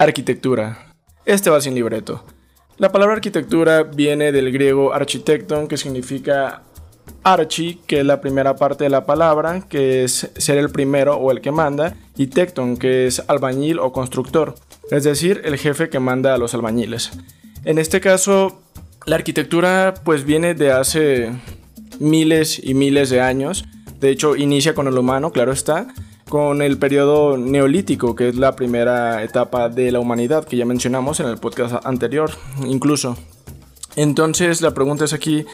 Arquitectura. Este va sin libreto. La palabra arquitectura viene del griego architecton, que significa archi, que es la primera parte de la palabra, que es ser el primero o el que manda, y tecton, que es albañil o constructor, es decir, el jefe que manda a los albañiles. En este caso, la arquitectura pues viene de hace miles y miles de años, de hecho inicia con el humano, claro está, con el periodo neolítico, que es la primera etapa de la humanidad que ya mencionamos en el podcast anterior, incluso. Entonces la pregunta es aquí,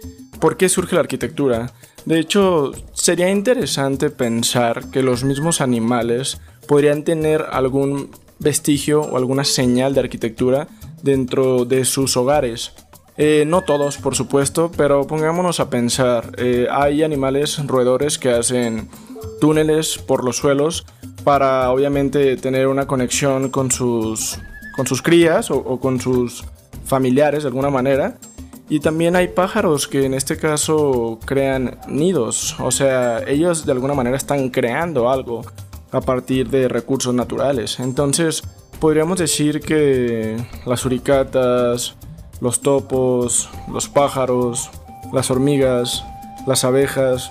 ¿por qué surge la arquitectura? De hecho, sería interesante pensar que los mismos animales podrían tener algún vestigio o alguna señal de arquitectura dentro de sus hogares. Eh, no todos, por supuesto, pero pongámonos a pensar. Eh, hay animales roedores que hacen túneles por los suelos para obviamente tener una conexión con sus, con sus crías o, con sus familiares de alguna manera. Y también hay pájaros que en este caso crean nidos, o sea, ellos de alguna manera están creando algo a partir de recursos naturales. Entonces, podríamos decir que las uricatas, los topos, los pájaros, las hormigas, las abejas,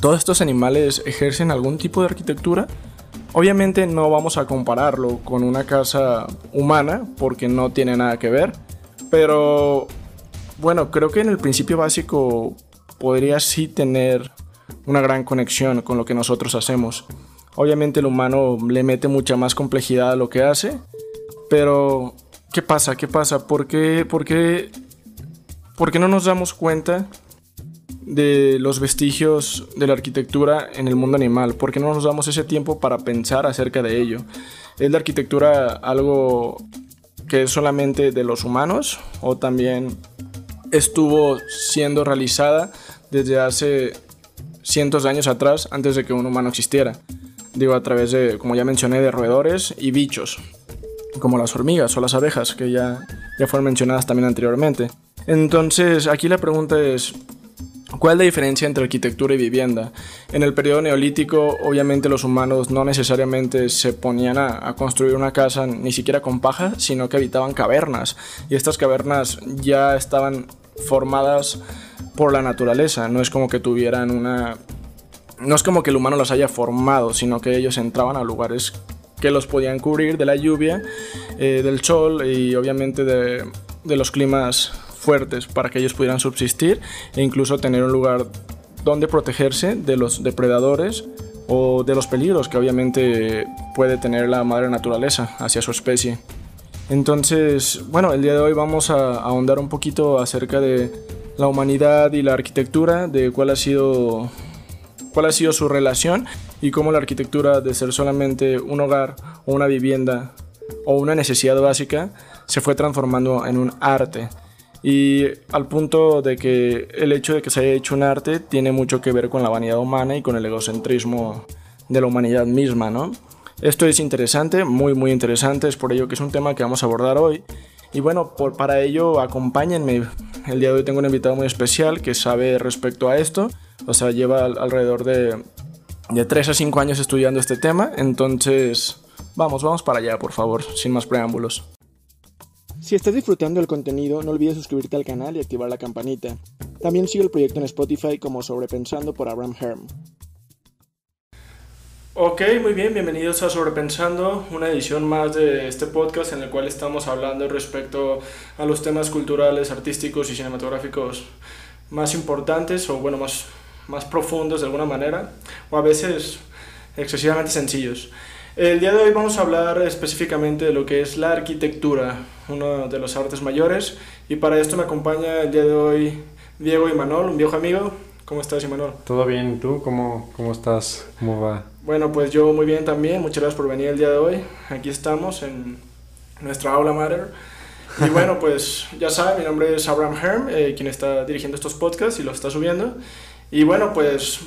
todos estos animales ejercen algún tipo de arquitectura. Obviamente no vamos a compararlo con una casa humana porque no tiene nada que ver, pero bueno, creo que en el principio básico podría sí tener una gran conexión con lo que nosotros hacemos. Obviamente el humano le mete mucha más complejidad a lo que hace, pero ¿qué pasa? ¿Qué pasa? ¿Por qué, por qué, por qué no nos damos cuenta de los vestigios de la arquitectura en el mundo animal? ¿Por qué no nos damos ese tiempo para pensar acerca de ello? ¿Es la arquitectura algo que es solamente de los humanos o también estuvo siendo realizada desde hace cientos de años atrás antes de que un humano existiera? Digo, a través de, como ya mencioné, de roedores y bichos, como las hormigas o las abejas, que ya, ya fueron mencionadas también anteriormente. Entonces, aquí la pregunta es, ¿Cuál es la diferencia entre arquitectura y vivienda? En el periodo neolítico, obviamente los humanos no necesariamente se ponían a, construir una casa ni siquiera con paja, sino que habitaban cavernas. Y estas cavernas ya estaban formadas por la naturaleza. No es como que tuvieran una... No es como que el humano las haya formado, sino que ellos entraban a lugares que los podían cubrir de la lluvia, eh, del sol y obviamente de, de los climas fuertes para que ellos pudieran subsistir e incluso tener un lugar donde protegerse de los depredadores o de los peligros que obviamente puede tener la madre naturaleza hacia su especie. Entonces, bueno, el día de hoy vamos a ahondar un poquito acerca de la humanidad y la arquitectura, de cuál ha sido cuál ha sido su relación y cómo la arquitectura de ser solamente un hogar o una vivienda o una necesidad básica se fue transformando en un arte y al punto de que el hecho de que se haya hecho un arte tiene mucho que ver con la vanidad humana y con el egocentrismo de la humanidad misma, ¿no? Esto es interesante, muy muy interesante, es por ello que es un tema que vamos a abordar hoy. Y bueno, por, para ello acompáñenme. El día de hoy tengo un invitado muy especial que sabe respecto a esto, o sea, lleva alrededor de, de 3 a 5 años estudiando este tema, entonces vamos, vamos para allá, por favor, sin más preámbulos. Si estás disfrutando del contenido, no olvides suscribirte al canal y activar la campanita. También sigue el proyecto en Spotify como Sobrepensando por Abraham Herm. Ok, muy bien, bienvenidos a Sobrepensando, una edición más de este podcast en el cual estamos hablando respecto a los temas culturales, artísticos y cinematográficos más importantes o bueno, más, más profundos de alguna manera, o a veces excesivamente sencillos. El día de hoy vamos a hablar específicamente de lo que es la arquitectura, uno de los artes mayores, y para esto me acompaña el día de hoy Diego Imanol, un viejo amigo. ¿Cómo estás, Imanol? Todo bien, ¿tú cómo, cómo estás? ¿Cómo va? Bueno, pues yo muy bien también, muchas gracias por venir el día de hoy. Aquí estamos en nuestra aula mater. Y bueno, pues ya saben, mi nombre es Abraham Herm, eh, quien está dirigiendo estos podcasts y los está subiendo. Y bueno, pues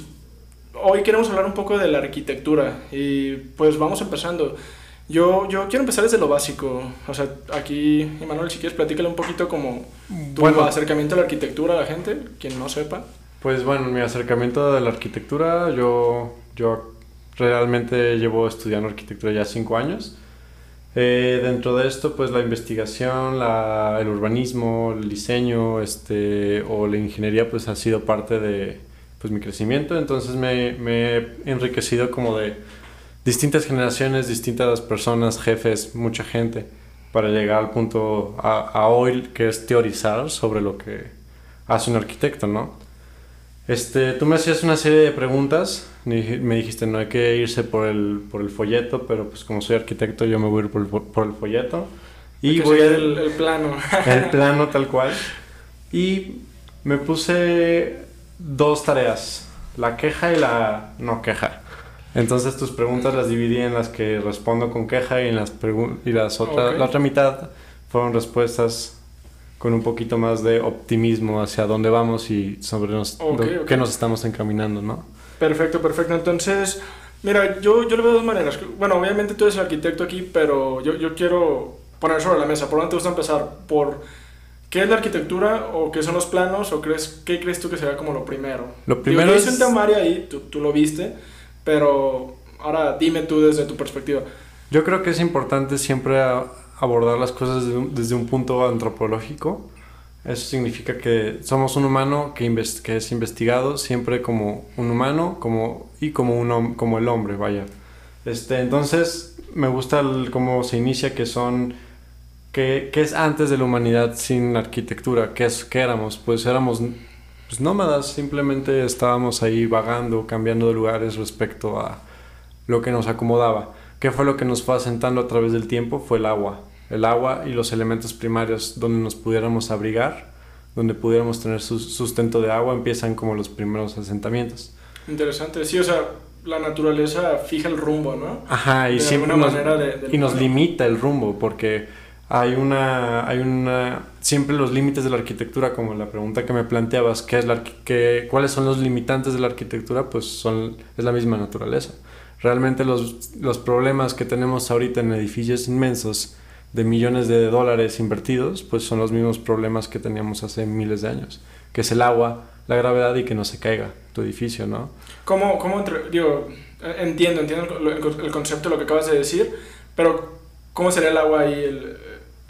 hoy queremos hablar un poco de la arquitectura y pues vamos empezando. Yo, yo quiero empezar desde lo básico. O sea, aquí, Emanuel, si quieres, platícale un poquito como tu acercamiento a la arquitectura a la gente, quien no sepa. Pues bueno, mi acercamiento a la arquitectura, yo, yo realmente llevo estudiando arquitectura ya cinco años. Eh, dentro de esto, pues la investigación, la, el urbanismo, el diseño este, o la ingeniería, pues ha sido parte de pues, mi crecimiento. Entonces me, me he enriquecido como de distintas generaciones, distintas personas, jefes, mucha gente, para llegar al punto a, a hoy que es teorizar sobre lo que hace un arquitecto, ¿no? Este, tú me hacías una serie de preguntas, me dijiste no hay que irse por el, por el folleto, pero pues como soy arquitecto yo me voy a ir por, por, el folleto. Y voy a el, el plano. El plano tal cual. Y me puse dos tareas, la queja y la no queja. Entonces tus preguntas las dividí en las que respondo con queja y en las y las otra, la otra mitad fueron respuestas con un poquito más de optimismo hacia dónde vamos y sobre nos, qué nos estamos encaminando, ¿no? Perfecto, perfecto. Entonces, mira, yo, yo lo veo de dos maneras. Bueno, obviamente tú eres el arquitecto aquí, pero yo, yo quiero poner sobre la mesa. ¿Por dónde te gusta empezar? ¿Por qué es la arquitectura o qué son los planos o crees, qué crees tú que sería como lo primero? Lo primero yo es... hice un temario ahí, tú, tú lo viste, pero ahora dime tú desde tu perspectiva. Yo creo que es importante siempre abordar las cosas desde un, punto antropológico. Eso significa que somos un humano que, que es investigado siempre como un humano como, y como, un, como el hombre, vaya. Este, entonces, me gusta cómo se inicia, que son... ¿Qué, es antes de la humanidad sin arquitectura? ¿Qué, es, qué éramos? Pues éramos pues, nómadas, simplemente estábamos ahí vagando, cambiando de lugares respecto a lo que nos acomodaba. ¿Qué fue lo que nos fue asentando a través del tiempo? Fue el agua el agua y los elementos primarios donde nos pudiéramos abrigar, donde pudiéramos tener sustento de agua, empiezan como los primeros asentamientos. Interesante, sí, o sea, la naturaleza fija el rumbo, ¿no? Ajá, y siempre nos, y nos limita el rumbo, porque hay una, hay una, siempre los límites de la arquitectura, como la pregunta que me planteabas, ¿qué es la, qué, ¿cuáles son los limitantes de la arquitectura? Pues son, es la misma naturaleza. Realmente los, los problemas que tenemos ahorita en edificios inmensos de millones de dólares invertidos, pues son los mismos problemas que teníamos hace miles de años, que es el agua, la gravedad y que no se caiga tu edificio, ¿no? ¿Cómo, cómo digo, entiendo, entiendo el, concepto de lo que acabas de decir, pero ¿cómo sería el agua ahí el,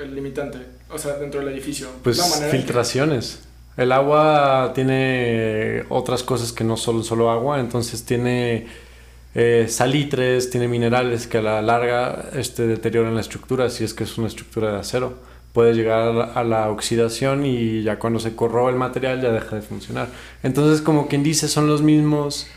el limitante? O sea, dentro del edificio. Pues filtraciones. El agua tiene otras cosas que no son solo agua, entonces tiene eh, salitres, tiene minerales que a la larga este, deterioran la estructura si es que es una estructura de acero. Puede llegar a la oxidación y ya cuando se corroba el material ya deja de funcionar. Entonces, como quien dice, son los mismos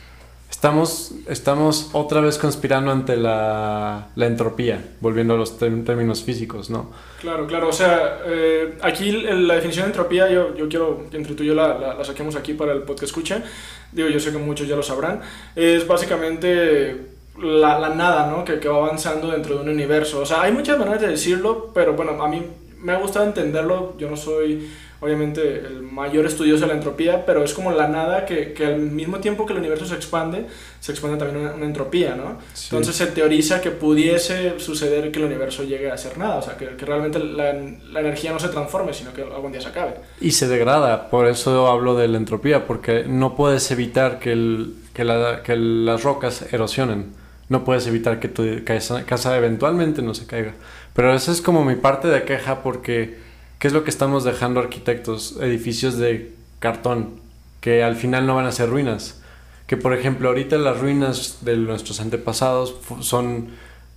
Estamos, estamos otra vez conspirando ante la, la entropía, volviendo a los términos físicos, ¿no? Claro, claro. O sea, eh, aquí la definición de entropía, yo, yo quiero que entre tú y yo la, la, saquemos aquí para el podcast escucha. Digo, yo sé que muchos ya lo sabrán. Es básicamente la, la nada, ¿no? Que, que, va avanzando dentro de un universo. O sea, hay muchas maneras de decirlo, pero bueno, a mí me ha gustado entenderlo. Yo no soy obviamente el mayor estudioso de la entropía, pero es como la nada que, que al mismo tiempo que el universo se expande, se expande también una, entropía, ¿no? Entonces se teoriza que pudiese suceder que el universo llegue a ser nada, o sea, que, que realmente la, la, energía no se transforme, sino que algún día se acabe. Y se degrada, por eso hablo de la entropía, porque no puedes evitar que, el, que, la, que las rocas erosionen, no puedes evitar que tu casa, casa eventualmente no se caiga. Pero esa es como mi parte de queja porque ¿Qué es lo que estamos dejando arquitectos? Edificios de cartón que al final no van a ser ruinas. Que por ejemplo ahorita las ruinas de nuestros antepasados son,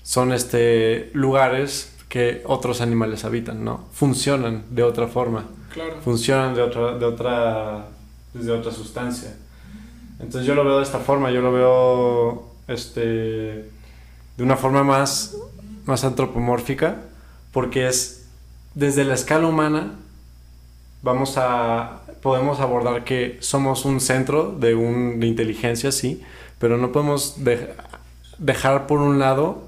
son este, lugares que otros animales habitan, ¿no? Funcionan de otra forma. Claro. Funcionan de otra, de otra, desde otra sustancia. Entonces yo lo veo de esta forma, yo lo veo este, de una forma más, más antropomórfica, porque es desde la escala humana vamos a podemos abordar que somos un centro de, un, de inteligencia, sí, pero no podemos dejar por un lado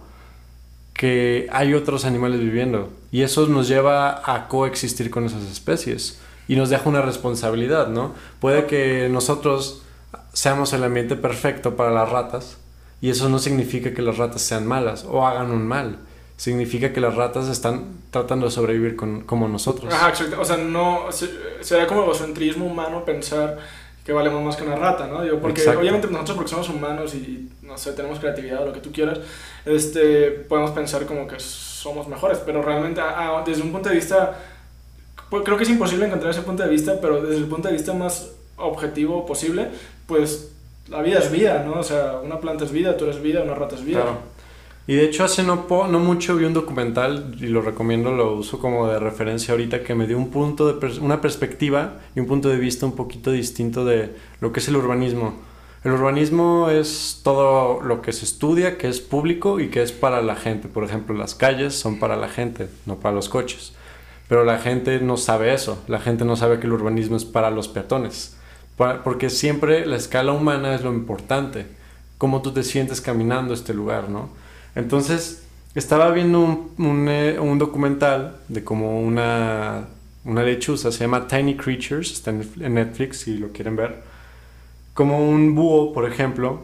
que hay otros animales viviendo y eso nos lleva a coexistir con esas especies y nos deja una responsabilidad, ¿no? Puede que nosotros seamos el ambiente perfecto para las ratas y eso no significa que las ratas sean malas o hagan un mal significa que las ratas están tratando de sobrevivir con, como nosotros. Ajá, O sea, no, sería como egocentrismo humano pensar que valemos más que una rata, ¿no? Digo, porque obviamente nosotros porque somos humanos y, no sé, tenemos creatividad o lo que tú quieras, este, podemos pensar como que somos mejores, pero realmente desde un punto de vista, pues, creo que es imposible encontrar ese punto de vista, pero desde el punto de vista más objetivo posible, pues la vida es vida, ¿no? O sea, una planta es vida, tú eres vida, una rata es vida. Claro. Y de hecho hace no, no mucho vi un documental y lo recomiendo, lo uso como de referencia ahorita, que me dio un punto de una perspectiva y un punto de vista un poquito distinto de lo que es el urbanismo. El urbanismo es todo lo que se estudia, que es público y que es para la gente. Por ejemplo, las calles son para la gente, no para los coches. Pero la gente no sabe eso. La gente no sabe que el urbanismo es para los peatones. Porque siempre la escala humana es lo importante. Cómo tú te sientes caminando este lugar, ¿no? Entonces, estaba viendo un, eh, un, documental de como una, una lechuza, se llama Tiny Creatures, está en Netflix si lo quieren ver. Como un búho, por ejemplo,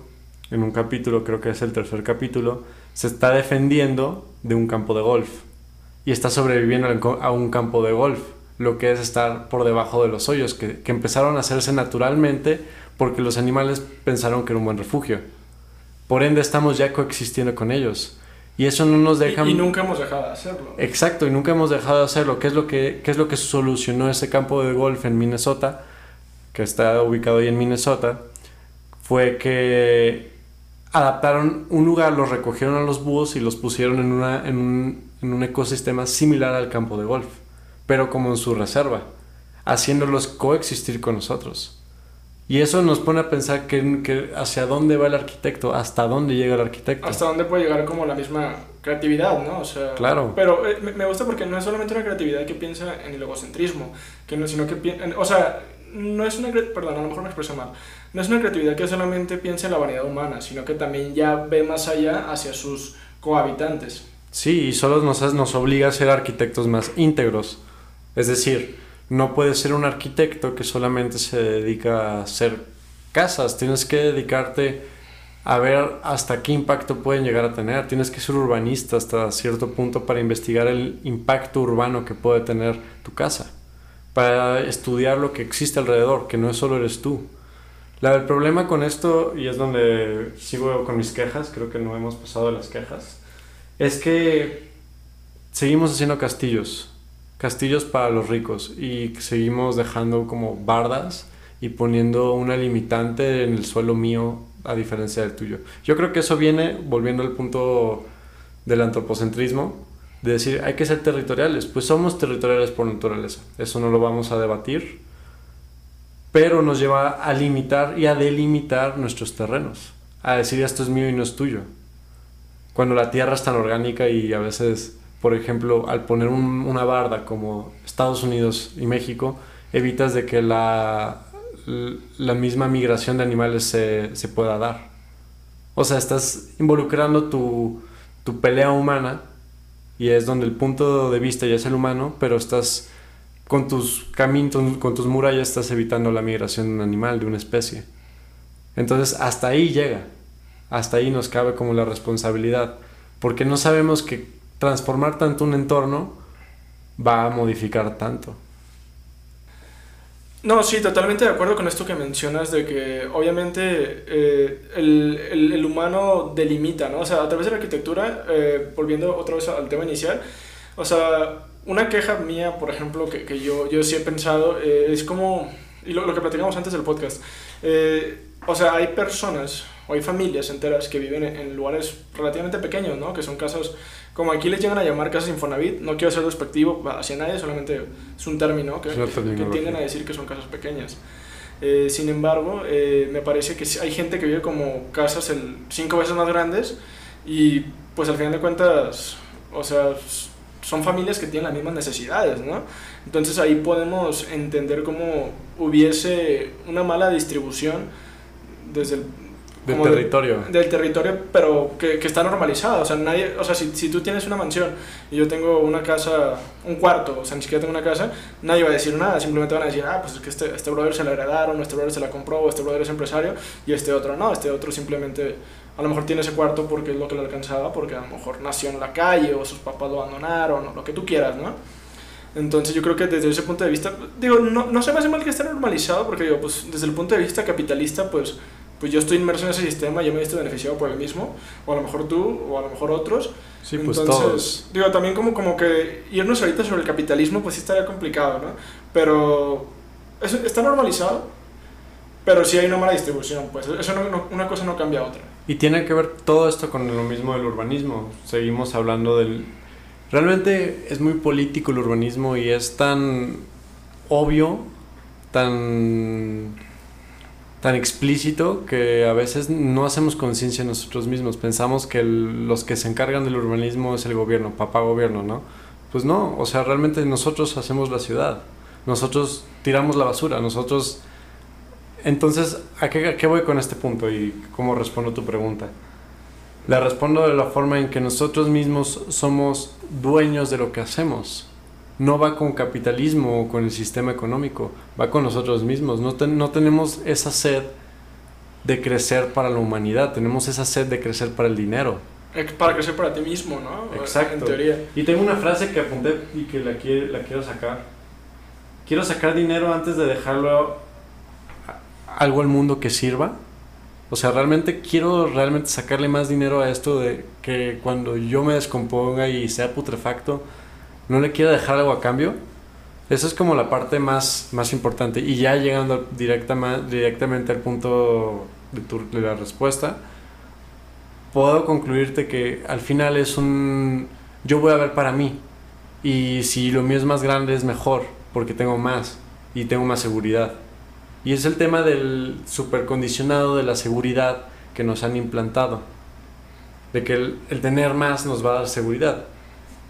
en un capítulo, creo que es el tercer capítulo, se está defendiendo de un campo de golf y está sobreviviendo a un campo de golf, lo que es estar por debajo de los hoyos, que, que empezaron a hacerse naturalmente porque los animales pensaron que era un buen refugio. Por ende, estamos ya coexistiendo con ellos. Y eso no nos deja... Y, nunca hemos dejado de hacerlo. Exacto, y nunca hemos dejado de hacerlo. ¿Qué es lo que, qué es lo que solucionó ese campo de golf en Minnesota? Que está ubicado ahí en Minnesota. Fue que adaptaron un lugar, los recogieron a los búhos y los pusieron en, una, en, un, en un ecosistema similar al campo de golf. Pero como en su reserva. Haciéndolos coexistir con nosotros. Y eso nos pone a pensar que, hacia dónde va el arquitecto, hasta dónde llega el arquitecto. Hasta dónde puede llegar como la misma creatividad, ¿no? O sea, claro. Pero eh, me gusta porque no es solamente una creatividad que piensa en el egocentrismo, que no, sino que piensa, o sea, no es una, perdón, a lo mejor me expreso mal, no es una creatividad que solamente piensa en la vanidad humana, sino que también ya ve más allá hacia sus cohabitantes. Sí, y solo nos, nos obliga a ser arquitectos más íntegros. Es decir, no puedes ser un arquitecto que solamente se dedica a hacer casas, tienes que dedicarte a ver hasta qué impacto pueden llegar a tener, tienes que ser urbanista hasta cierto punto para investigar el impacto urbano que puede tener tu casa, para estudiar lo que existe alrededor, que no es solo eres tú. La, el problema con esto, y es donde sigo con mis quejas, creo que no hemos pasado las quejas, es que seguimos haciendo castillos, castillos para los ricos. Y seguimos dejando como bardas y poniendo una limitante en el suelo mío a diferencia del tuyo. Yo creo que eso viene volviendo al punto del antropocentrismo, de decir hay que ser territoriales, pues somos territoriales por naturaleza, eso no lo vamos a debatir, pero nos lleva a limitar y a delimitar nuestros terrenos, a decir esto es mío y no es tuyo, cuando la tierra es tan orgánica y a veces por ejemplo, al poner una barda como Estados Unidos y México, evitas de que la, la misma migración de animales se, se, pueda dar. O sea, estás involucrando tu, tu pelea humana y es donde el punto de vista ya es el humano, pero estás con tus caminos, con tus murallas estás evitando la migración de un animal, de una especie. Entonces, hasta ahí llega. Hasta ahí nos cabe como la responsabilidad. Porque no sabemos que transformar tanto un entorno va a modificar tanto. No, sí, totalmente de acuerdo con esto que mencionas de que obviamente eh, el, el, humano delimita, ¿no? O sea, a través de la arquitectura, eh, volviendo otra vez al tema inicial, o sea, una queja mía, por ejemplo, que, que yo, yo sí he pensado, eh, es como, y lo, lo, que platicamos antes del podcast, o sea, hay personas o hay familias enteras que viven en, lugares relativamente pequeños, ¿no? Que son casas, como aquí les llegan a llamar casas Infonavit, no quiero ser despectivo hacia nadie, solamente es un término que, que, tienden a decir que son casas pequeñas. Eh, sin embargo, eh, me parece que hay gente que vive como casas el, cinco veces más grandes y pues al final de cuentas, o sea, son familias que tienen las mismas necesidades, ¿no? Entonces ahí podemos entender cómo hubiese una mala distribución desde el, del territorio. del territorio, pero que, que, está normalizado. O sea, nadie, o sea si, si, tú tienes una mansión y yo tengo una casa, un cuarto, o sea, ni siquiera tengo una casa, nadie va a decir nada. Simplemente van a decir, ah, pues es que este, este brother se la heredaron, este brother se la compró, o este brother es empresario, y este otro no. Este otro simplemente, a lo mejor tiene ese cuarto porque es lo que le alcanzaba, porque a lo mejor nació en la calle, o sus papás lo abandonaron, o lo que tú quieras, ¿no? Entonces yo creo que desde ese punto de vista, digo, no, no se me hace mal que esté normalizado, porque digo, pues desde el punto de vista capitalista, pues pues yo estoy inmerso en ese sistema, yo me he visto beneficiado por el mismo, o a lo mejor tú, o a lo mejor otros. Sí, pues todos. Digo, también como, como que irnos ahorita sobre el capitalismo, pues sí estaría complicado, ¿no? Pero eso está normalizado, pero sí hay una mala distribución, pues eso una cosa no cambia a otra. Y tiene que ver todo esto con lo mismo del urbanismo. Seguimos hablando del... Realmente es muy político el urbanismo y es tan obvio, tan tan explícito que a veces no hacemos conciencia nosotros mismos. Pensamos que los que se encargan del urbanismo es el gobierno, papá gobierno, ¿no? Pues no, o sea, realmente nosotros hacemos la ciudad, nosotros tiramos la basura, nosotros... Entonces, ¿a qué, a qué voy con este punto y cómo respondo tu pregunta? Le respondo de la forma en que nosotros mismos somos dueños de lo que hacemos no va con capitalismo o con el sistema económico, va con nosotros mismos. No, no tenemos esa sed de crecer para la humanidad, tenemos esa sed de crecer para el dinero. Para crecer para ti mismo, ¿no? Exacto. En teoría. Y tengo una frase que apunté y que la, quiero, la quiero sacar. Quiero sacar dinero antes de dejarlo algo al mundo que sirva. O sea, realmente quiero realmente sacarle más dinero a esto de que cuando yo me descomponga y sea putrefacto, no le quiero dejar algo a cambio. Esa es como la parte más, más importante. Y ya llegando directamente al punto de, de la respuesta, puedo concluirte que al final es un... Yo voy a ver para mí. Y si lo mío es más grande es mejor, porque tengo más y tengo más seguridad. Y es el tema del supercondicionado de la seguridad que nos han implantado. De que el, el tener más nos va a dar seguridad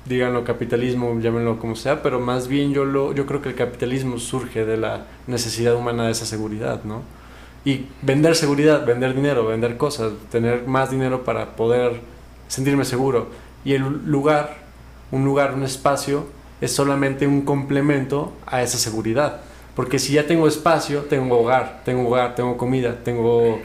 díganlo capitalismo, llámenlo como sea, pero más bien yo, lo, yo creo que el capitalismo surge de la necesidad humana de esa seguridad, ¿no? Y vender seguridad, vender dinero, vender cosas, tener más dinero para poder sentirme seguro. Y el lugar, un lugar, un espacio, es solamente un complemento a esa seguridad. Porque si ya tengo espacio, tengo hogar, tengo hogar, tengo comida, tengo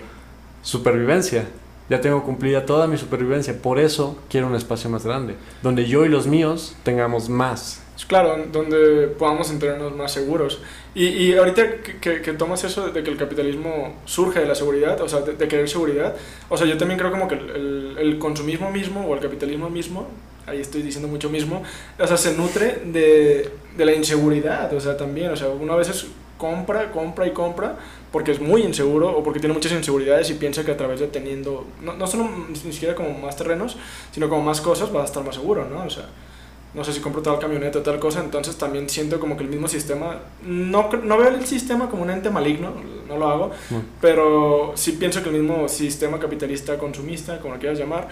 supervivencia ya tengo cumplida toda mi supervivencia. Por eso quiero un espacio más grande, donde yo y los míos tengamos más. Claro, donde podamos entendernos más seguros. Y, y ahorita que, que, tomas eso de que el capitalismo surge de la seguridad, o sea, de, querer seguridad, o sea, yo también creo como que el, el, consumismo mismo o el capitalismo mismo, ahí estoy diciendo mucho mismo, o sea, se nutre de, de la inseguridad, o sea, también, o sea, uno a veces compra, compra y compra porque es muy inseguro o porque tiene muchas inseguridades y piensa que a través de teniendo, no, no solo ni siquiera como más terrenos, sino como más cosas, va a estar más seguro, ¿no? O sea, no sé si compro tal camioneta o tal cosa, entonces también siento como que el mismo sistema, no, no veo el sistema como un ente maligno, no lo hago, pero sí pienso que el mismo sistema capitalista consumista, como lo quieras llamar,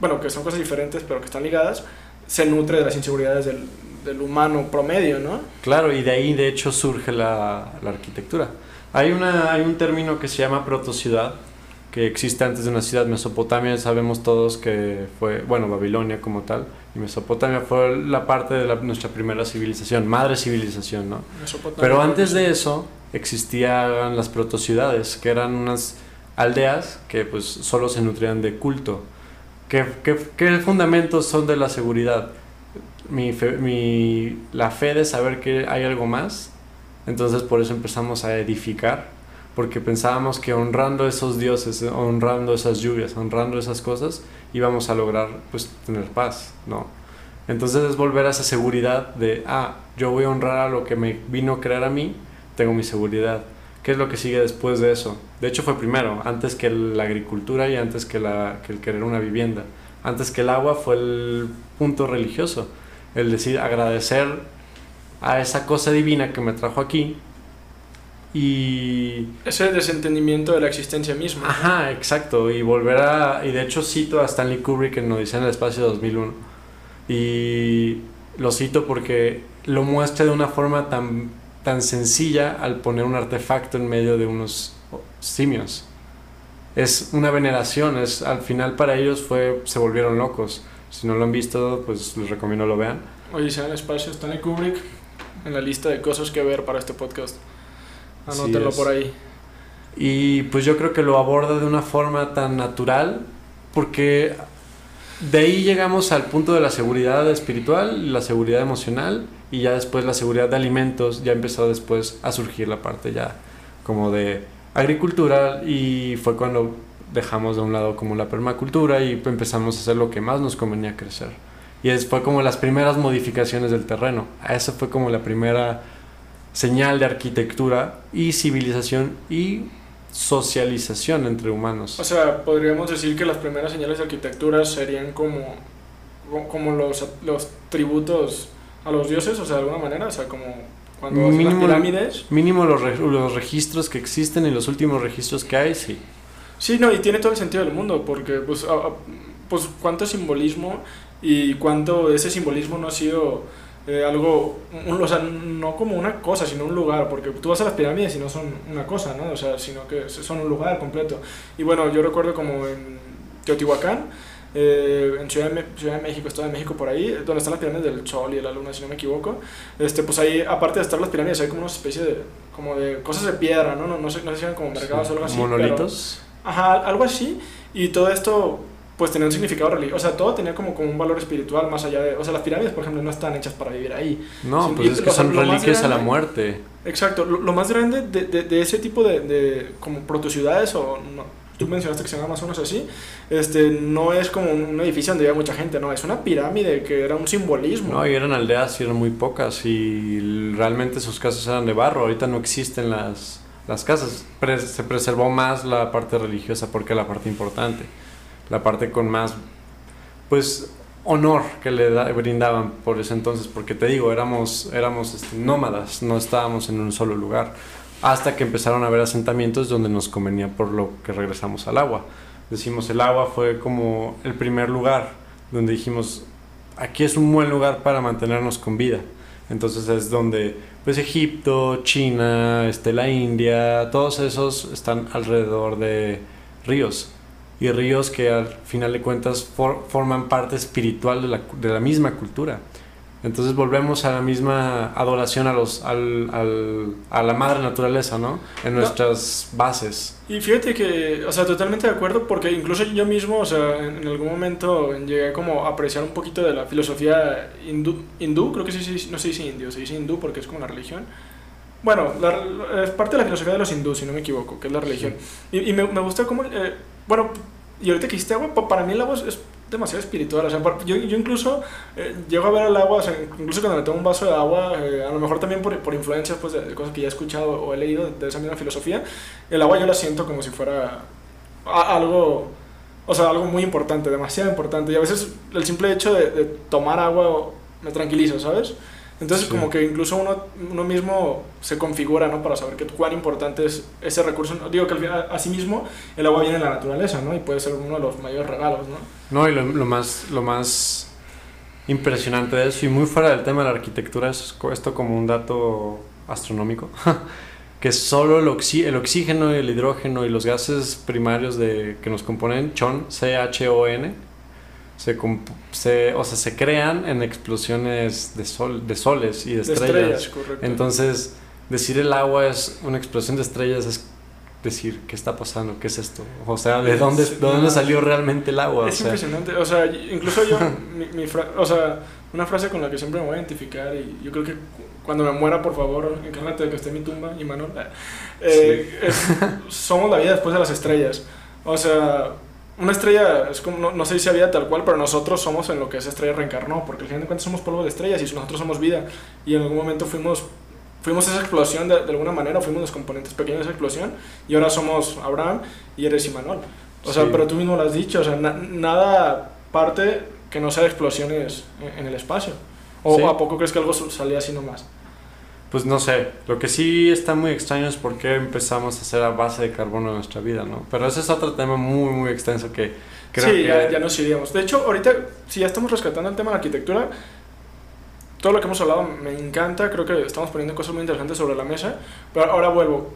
bueno, que son cosas diferentes pero que están ligadas, se nutre de las inseguridades del, del humano promedio, ¿no? Claro, y de ahí de hecho surge la, la arquitectura. Hay, una, hay un término que se llama protociudad, que existe antes de una ciudad. Mesopotamia sabemos todos que fue, bueno, Babilonia como tal, y Mesopotamia fue la parte de nuestra primera civilización, madre civilización, ¿no? Pero antes de eso existían las protociudades, que eran unas aldeas que pues solo se nutrían de culto. ¿Qué, qué, qué fundamentos son de la seguridad? mi, mi, la fe de saber que hay algo más. Entonces por eso empezamos a edificar, porque pensábamos que honrando esos dioses, honrando esas lluvias, honrando esas cosas, íbamos a lograr pues tener paz, ¿no? Entonces es volver a esa seguridad de, ah, yo voy a honrar a lo que me vino a crear a mí, tengo mi seguridad. ¿Qué es lo que sigue después de eso? De hecho fue primero, antes que la agricultura y antes que, que el querer una vivienda. Antes que el agua fue el punto religioso el decir agradecer a esa cosa divina que me trajo aquí y ese desentendimiento de la existencia misma. Ajá, exacto, y volver a y de hecho cito a Stanley Kubrick en Odisea en el espacio 2001 y lo cito porque lo muestra de una forma tan tan sencilla al poner un artefacto en medio de unos simios. Es una veneración, es al final para ellos fue se volvieron locos. Si no lo han visto, pues les recomiendo lo vean. Oye, sea el espacio Stanley Kubrick en la lista de cosas que ver para este podcast. Anótenlo por ahí. Y pues yo creo que lo aborda de una forma tan natural porque de ahí llegamos al punto de la seguridad espiritual, la seguridad emocional y ya después la seguridad de alimentos, ya empezó después a surgir la parte ya como de agricultura y fue cuando dejamos de un lado como la permacultura y empezamos a hacer lo que más nos convenía crecer. Y fue como las primeras modificaciones del terreno. Esa fue como la primera señal de arquitectura y civilización y socialización entre humanos. O sea, podríamos decir que las primeras señales de arquitectura serían como, como los, los tributos a los dioses, o sea, de alguna manera, o sea, como cuando Mínimo- las pirámides. Mínimo los, re- los registros que existen y los últimos registros que hay, sí. Sí, no, y tiene todo el sentido del mundo, porque pues, a- a- pues cuánto simbolismo y cuánto ese simbolismo no ha sido eh, algo, un- o sea, no como una cosa, sino un lugar, porque tú vas a las pirámides y no son una cosa, ¿no? O sea, sino que son un lugar completo. Y bueno, yo recuerdo como en Teotihuacán, eh, en Ciudad de, Ciudad de México, Estado de México, por ahí, donde están las pirámides del Sol y de la Luna, si no me equivoco, este, pues ahí, aparte de estar las pirámides, hay como una especie de, como de cosas de piedra, ¿no? No, no sé, no sé si eran como mercados o algo así. pero- Monolitos. Ajá, algo así. Y todo esto, pues tenía un significado religioso. O sea, todo tenía como, como un valor espiritual más allá de. O sea, las pirámides, por ejemplo, no están hechas para vivir ahí. No, pues y es que son reliquias a la muerte. Exacto. Lo, lo más grande de, de, de ese tipo de, de como protociudades, o no, tú mencionaste que se llama menos así, este, no es como un, edificio donde había mucha gente, no. Es una pirámide que era un simbolismo. No, y eran aldeas y eran muy pocas y realmente sus casas eran de barro. Ahorita no existen las, las casas. Pre- se preservó más la parte religiosa porque la parte importante. La parte con más, pues, honor que le da- brindaban por ese entonces. Porque te digo, éramos, éramos este, nómadas, no estábamos en un solo lugar. Hasta que empezaron a haber asentamientos donde nos convenía por lo que regresamos al agua. Decimos, el agua fue como el primer lugar donde dijimos, aquí es un buen lugar para mantenernos con vida. Entonces es donde, pues Egipto, China, este, la India, todos esos están alrededor de ríos. Y ríos que al final de cuentas for- forman parte espiritual de la, de la misma cultura. Entonces volvemos a la misma adoración a, los, al, al- a la madre naturaleza, ¿no? En No. nuestras bases. Y fíjate que, o sea, totalmente de acuerdo, porque incluso yo mismo, o sea, en, en algún momento llegué como a apreciar un poquito de la filosofía hindú, hindú creo que sí, sí, no se dice indio, se dice hindú porque es como una religión. Bueno, la- es parte de la filosofía de los hindús, si no me equivoco, que es la religión. Y, y me, me gusta cómo, eh, bueno, y ahorita que dijiste agua, pa- para mí el agua es, demasiado espiritual, o sea, yo, yo incluso eh, llego a ver el agua, o sea, incluso cuando me tomo un vaso de agua, eh, a lo mejor también por, por influencias pues, de cosas que ya he escuchado o he leído de esa misma filosofía, el agua yo la siento como si fuera a- algo, o sea, algo muy importante, demasiado importante. Y a veces el simple hecho de, de tomar agua me tranquiliza, ¿sabes? Entonces Sí. como que incluso uno, uno mismo se configura, ¿no? Para saber que, cuán importante es ese recurso. Digo que así mismo el agua viene de la naturaleza, ¿no? Y puede ser uno de los mayores regalos, ¿no? No, y lo, lo más, lo más impresionante de eso, y muy fuera del tema de la arquitectura, es esto como un dato astronómico, que solo el, oxi- el oxígeno y el hidrógeno y los gases primarios de, que nos componen, CHON, C-H-O-N, se, se, o sea, se crean en explosiones de, sol, de soles y de De estrellas. Entonces, decir el agua es una explosión de estrellas es decir, ¿qué está pasando? ¿Qué es esto? O sea, ¿de dónde, Sí, de dónde sale realmente el agua? O Es sea, impresionante, o sea, incluso yo, mi, mi o sea, una frase con la que siempre me voy a identificar y yo creo que cu- cuando me muera, por favor, encárgate de que esté en mi tumba, y Manuel, eh, es- somos la vida después de las estrellas. O sea, una estrella, es como, no, no sé si vida tal cual, pero nosotros somos en lo que esa estrella reencarnó, porque al final de cuentas somos polvo de estrellas y nosotros somos vida, y en algún momento fuimos... Fuimos esa explosión de, de alguna manera, fuimos los componentes pequeños de esa explosión, y ahora somos Abraham y eres Imanol. O sea, Sí. pero tú mismo lo has dicho, o sea, na- nada parte que no sea de explosiones en, en el espacio. ¿O Sí. a poco crees que algo salía así nomás? Pues no sé, lo que sí está muy extraño es por qué empezamos a hacer a base de carbono en nuestra vida, ¿no? Pero ese es otro tema muy, muy extenso que creo sí, que... ya, ya nos iríamos. De hecho, ahorita, si ya estamos rescatando el tema de la arquitectura, todo lo que hemos hablado me encanta, creo que estamos poniendo cosas muy interesantes sobre la mesa, pero ahora vuelvo,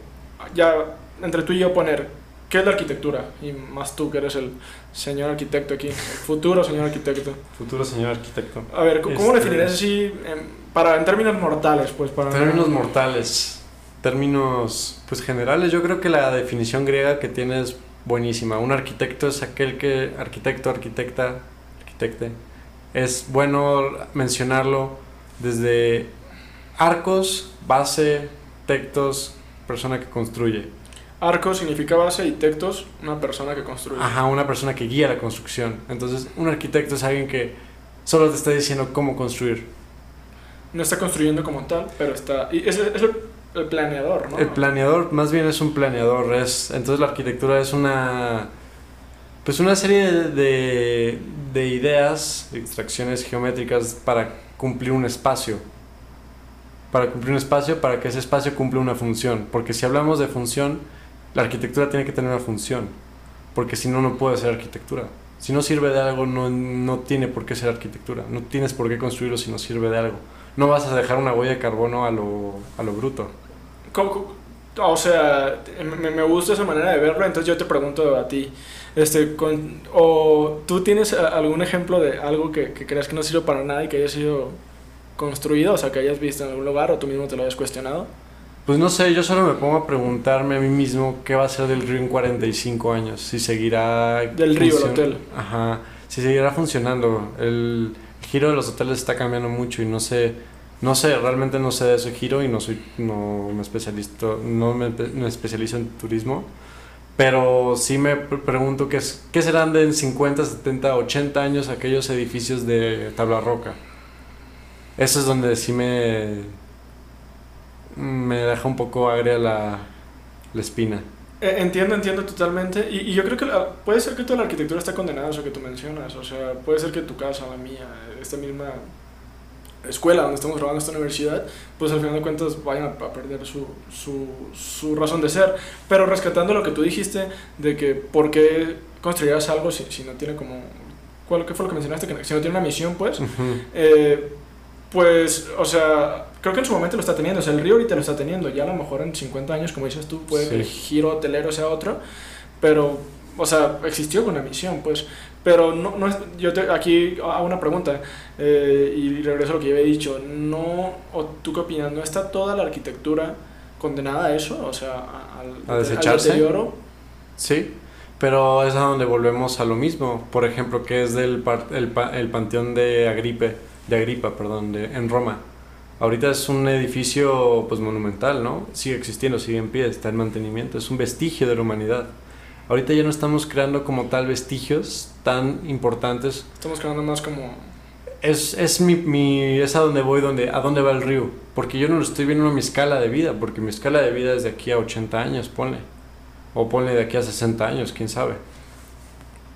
ya entre tú y yo poner, ¿qué es la arquitectura? Y más tú que eres el señor arquitecto aquí, el futuro señor arquitecto. Futuro señor arquitecto. A ver, ¿cómo Este- definirías así, en- para, en términos mortales? Pues para Términos mortales, términos pues generales, yo creo que la definición griega que tiene es buenísima. Un arquitecto es aquel que, arquitecto, arquitecta, arquitecte, es bueno mencionarlo desde arcos, base, textos, persona que construye. Arco significa base y tectos, una persona que construye. Ajá, una persona que guía la construcción. Entonces, un arquitecto es alguien que solo te está diciendo cómo construir. No está construyendo como tal, pero está... Y es, es el, el planeador, ¿no? El planeador, más bien es un planeador. Es, entonces, la arquitectura es una... Pues una serie de, de, de ideas, de extracciones geométricas para cumplir un espacio. Para cumplir un espacio, para que ese espacio cumpla una función. Porque si hablamos de función, la arquitectura tiene que tener una función. Porque si no, no puede ser arquitectura. Si no sirve de algo, no, no tiene por qué ser arquitectura. No tienes por qué construirlo si no sirve de algo. No vas a dejar una huella de carbono a lo, a lo bruto. ¿Cómo- cómo- o sea, me, me gusta esa manera de verlo, entonces yo te pregunto a ti, este, con, o tú tienes algún ejemplo de algo que, que creas que no sirve para nada y que haya sido construido, o sea, que hayas visto en algún lugar o tú mismo te lo hayas cuestionado. Pues no sé, yo solo me pongo a preguntarme a mí mismo qué va a ser del río en 45 años. Si seguirá... Del río, el hotel. Ajá. Si seguirá funcionando. El giro de los hoteles está cambiando mucho y no sé... No sé, realmente no sé de ese giro y no soy... No me especializo, no me, me especializo en turismo. Pero sí me pre- pregunto qué, es- qué serán de en 50, 70, 80 años aquellos edificios de tabla roca. Eso es donde sí me, me deja un poco agria la, la espina. Eh, Entiendo, entiendo totalmente. Y, y yo creo que la- puede ser que toda la arquitectura está condenada a eso que tú mencionas. O sea, puede ser que tu casa, la mía, esta misma escuela donde estamos grabando esta universidad, pues al final de cuentas vayan a, perder su, su, su razón de ser. Pero rescatando lo que tú dijiste de que por qué construirías algo si, si no tiene como... ¿Cuál qué fue lo que mencionaste? Que si no tiene una misión, pues... Ujú. Eh, pues, o sea, creo que en su momento lo está teniendo. O sea, el río ahorita lo está teniendo. Ya a lo mejor en 50 años, como dices tú, puede que el Sí. giro hotelero sea otro. Pero, o sea, existió con una misión, pues. Pero no, no es- yo te- aquí hago una pregunta eh, y regreso a lo que ya había dicho. No, o tú qué opinas, ¿no está toda la arquitectura condenada a eso? O sea, a- al, ¿A desecharse? al deterioro. Sí, pero es a donde volvemos a lo mismo. Por ejemplo, que es del par- el, el panteón de Agripe, de Agripa, perdón, de, en Roma. Ahorita es un edificio pues monumental, ¿no? Sigue existiendo, sigue en pie, está en mantenimiento, es un vestigio de la humanidad. Ahorita ya no estamos creando como tal vestigios tan importantes. Estamos creando más como... Es, es mi, mi es a donde voy, donde, a dónde va el río. Porque yo no lo estoy viendo en mi escala de vida, porque mi escala de vida es de aquí a 80 años, ponle. O ponle de aquí a 60 años, quién sabe.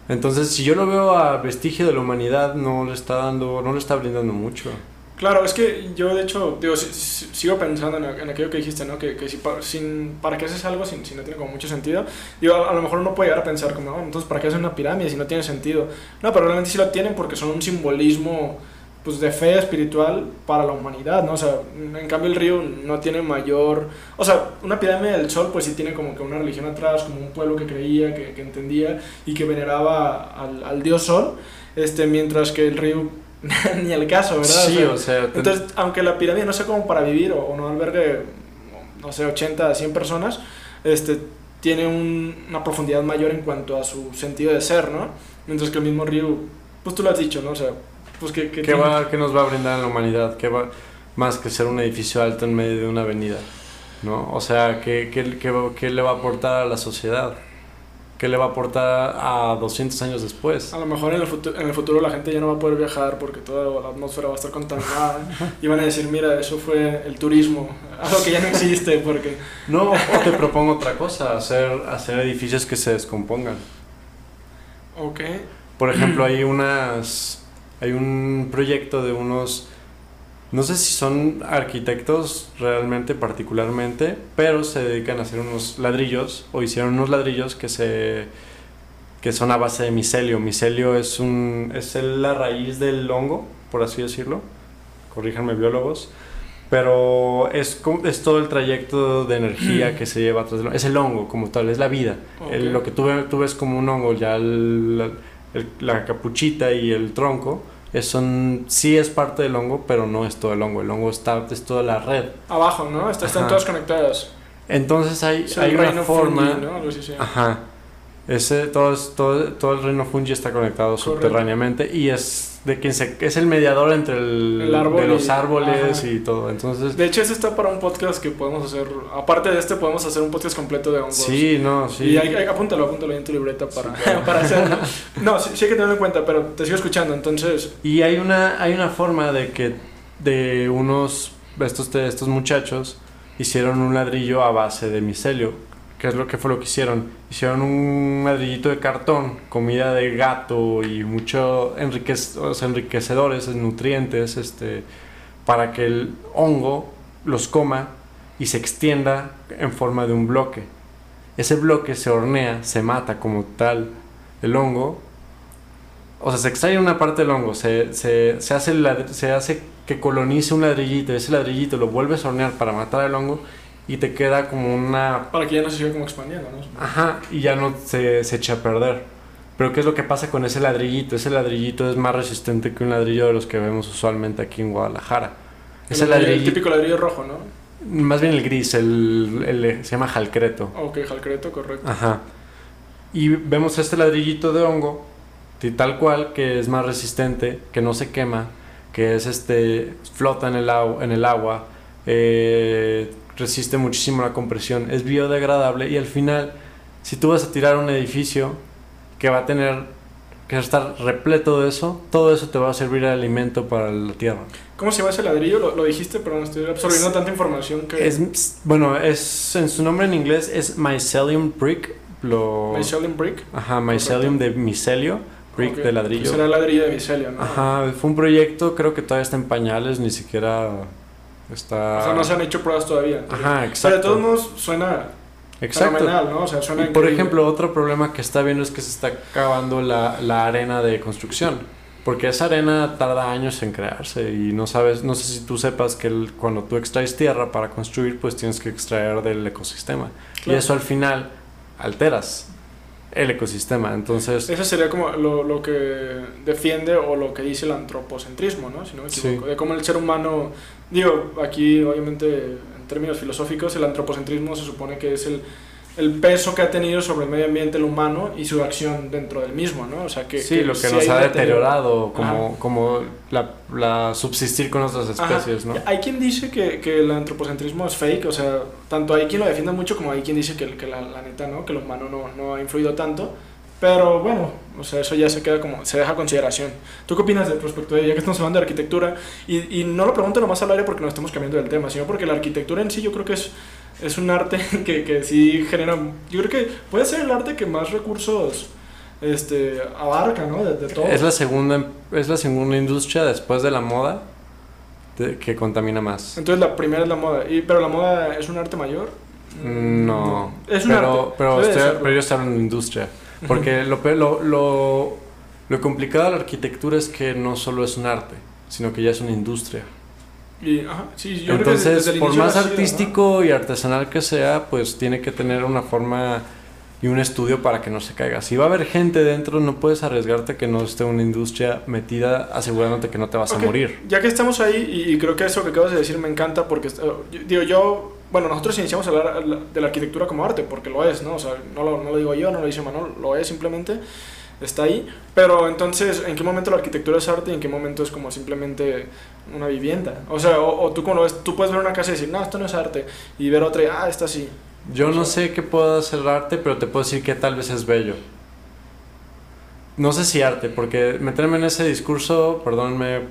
Entonces, si yo lo veo a vestigio de la humanidad, no le está dando, no le está brindando mucho. Claro, es que yo de hecho digo, si- si- sigo pensando en, aquello que dijiste, ¿no? Que, que si sin, para qué haces algo si, no tiene como mucho sentido. Digo, a, lo mejor uno puede llegar a pensar como, "Oh, entonces ¿para qué hacer una pirámide si no tiene sentido? No, pero realmente sí lo tienen porque son un simbolismo pues de fe espiritual para la humanidad, ¿no? O sea, en cambio el río no tiene mayor... O sea, una pirámide del sol pues sí tiene como que una religión atrás, como un pueblo que creía, que, que entendía y que veneraba al, al dios sol, este, mientras que el río ni el caso, ¿verdad? O Sí, sea, o sea, entonces, aunque la pirámide no sea como para vivir o, o no albergue, no sé, 80 a 100 personas, este, tiene un- una profundidad mayor en cuanto a su sentido de ser, ¿no? Mientras que el mismo río, pues tú lo has dicho, ¿no? O sea, pues que... que ¿qué, tiene- va, ¿qué nos va a brindar la humanidad? ¿Qué va, más que ser un edificio alto en medio de una avenida? ¿No? O sea, ¿qué, qué, qué, qué le va a aportar a la sociedad? ¿Qué le va a aportar a 200 años después? A lo mejor en el, futuro, en el futuro la gente ya no va a poder viajar porque toda la atmósfera va a estar contaminada y van a decir, mira, eso fue el turismo, algo que ya no existe porque... No, o te propongo otra cosa, hacer, hacer edificios que se descompongan. Ok, Por ejemplo, hay unas. Hay un proyecto de unos. No sé si son arquitectos realmente, particularmente, pero se dedican a hacer unos ladrillos, o hicieron unos ladrillos que se. que son a base de micelio. Micelio es un. es la raíz del hongo, por así decirlo. Corríjanme, biólogos. Pero es, es todo el trayecto de energía que se lleva atrás del Es el hongo como tal, es la vida. El- lo que tú, tú ves como un hongo, ya el- la- el- la capuchita y el tronco, es, son, sí es parte del hongo, pero no es todo el hongo. El hongo está, es toda la red. abajo, ¿no? Está- están todas conectadas. Entonces hay, hay una forma... Ajá. Ese, todo, es- todo, todo el reino fungi está conectado Correcto. subterráneamente y es de quien se, es el mediador entre el, El árbol de los árboles y todo. Entonces, De hecho, ese está para un podcast que podemos hacer. Aparte de este, podemos hacer un podcast completo de hongos. sí, no, sí. Y hay, hay- apúntalo, apúntalo ahí en tu libreta para, para hacerlo. No, sí, sí hay que tenerlo en cuenta, pero te sigo escuchando, entonces. Y hay una, hay una forma de que de unos estos, estos muchachos hicieron un ladrillo a base de micelio. ¿Qué es lo que fue lo que hicieron? Hicieron un ladrillito de cartón, comida de gato y mucho enriquec- o sea, enriquecedores, nutrientes, este, para que el hongo los coma y se extienda en forma de un bloque. Ese bloque se hornea, se mata como tal el hongo o sea, se extrae una parte del hongo, se, se, se hace se hace que colonice un ladrillito, ese ladrillito lo vuelves a hornear para matar el hongo y te queda como una... Para que ya no se siga como expandiendo, ¿no? Ajá, y ya no se, se echa a perder. Pero ¿qué es lo que pasa con ese ladrillito? Ese ladrillito es más resistente que un ladrillo de los que vemos usualmente aquí en Guadalajara. Ese el, ladrillo- el típico ladrillo rojo, ¿no? más bien el gris, el, el- se llama jalcreto. Ok, jalcreto, correcto. Ajá. Y vemos este ladrillito de hongo, tal cual, que es más resistente, que no se quema, que es este, flota en el, au- en el agua, eh, resiste muchísimo la compresión, es biodegradable y al final, si tú vas a tirar un edificio que va a tener que estar repleto de eso, todo eso te va a servir de alimento para la tierra. ¿Cómo se llama ese ladrillo? Lo, lo dijiste, pero no estoy absorbiendo tanta información que. Es, bueno, es, en su nombre en inglés es mycelium brick, lo... Mycelium brick. Ajá, mycelium de micelio, brick de ladrillo. Será ladrillo de micelio, ¿no? Ajá, fue un proyecto, creo que todavía está en pañales, ni siquiera está... O sea, no se han hecho pruebas todavía. Ajá, Pero exacto. de todos modos suena exacto. fenomenal, ¿no? O sea, suena Y por increíble. ejemplo, otro problema que está viendo es que se está acabando la, la arena de construcción. Porque esa arena tarda años en crearse y no sabes, no sé si tú sepas que el- cuando tú extraes tierra para construir, pues tienes que extraer del ecosistema. Y Claro. eso al final alteras el ecosistema. Entonces, Eso sería como lo, lo que defiende o lo que dice el antropocentrismo, ¿no? Si no me Sí. equivoco. De cómo el ser humano, digo, aquí obviamente en términos filosóficos, el antropocentrismo se supone que es el, el peso que ha tenido sobre el medio ambiente el humano y su acción dentro del mismo, ¿no? O sea, que... sí, lo que sí nos ha deteriorado como, como la, la subsistir con otras Ajá. especies, ¿no? Hay quien dice que, que el antropocentrismo es fake, o sea, tanto hay quien lo defiende mucho como hay quien dice que, que la, la neta, ¿no? Que el humano no, no ha influido tanto. Pero bueno, o sea, eso ya se queda como, se deja a consideración. ¿Tú qué opinas del respecto de ella? Que estamos hablando de arquitectura y, y no lo pregunto nomás al aire porque no estamos cambiando del tema, sino porque la arquitectura en sí yo creo que es, es un arte que, que sí genera, yo creo que puede ser el arte que más recursos este, abarca, ¿no? De, de todo. Es la segunda es la segunda industria después de la moda de- que contamina más. Entonces la primera es la moda, y, pero la moda es un arte mayor. No, Es un pero, arte. pero, pero yo estoy hablando de industria. Porque lo, pe- lo, lo, lo complicado de la arquitectura es que no solo es un arte, sino que ya es una industria. Y, ajá, sí, yo creo que Entonces, por más artístico y artesanal que sea, pues tiene que tener una forma y un estudio para que no se caiga. Si va a haber gente dentro, no puedes arriesgarte que no esté una industria metida asegurándote que no te vas a morir. Ya que estamos ahí, y, creo que eso que acabas de decir me encanta, porque, eh, digo, yo, bueno, nosotros iniciamos a hablar de la arquitectura como arte, porque lo es, ¿no? O sea, no lo, no lo digo yo, no lo dice Manuel, lo es simplemente, está ahí. Pero entonces, ¿en qué momento la arquitectura es arte y en qué momento es como simplemente una vivienda? O sea, o, o tú como lo ves, tú puedes ver una casa y decir, no, esto no es arte, y ver otra y, ah, esta sí. Yo no sé qué pueda ser arte, pero te puedo decir que tal vez es bello. No sé si arte, porque meterme en ese discurso, perdónenme,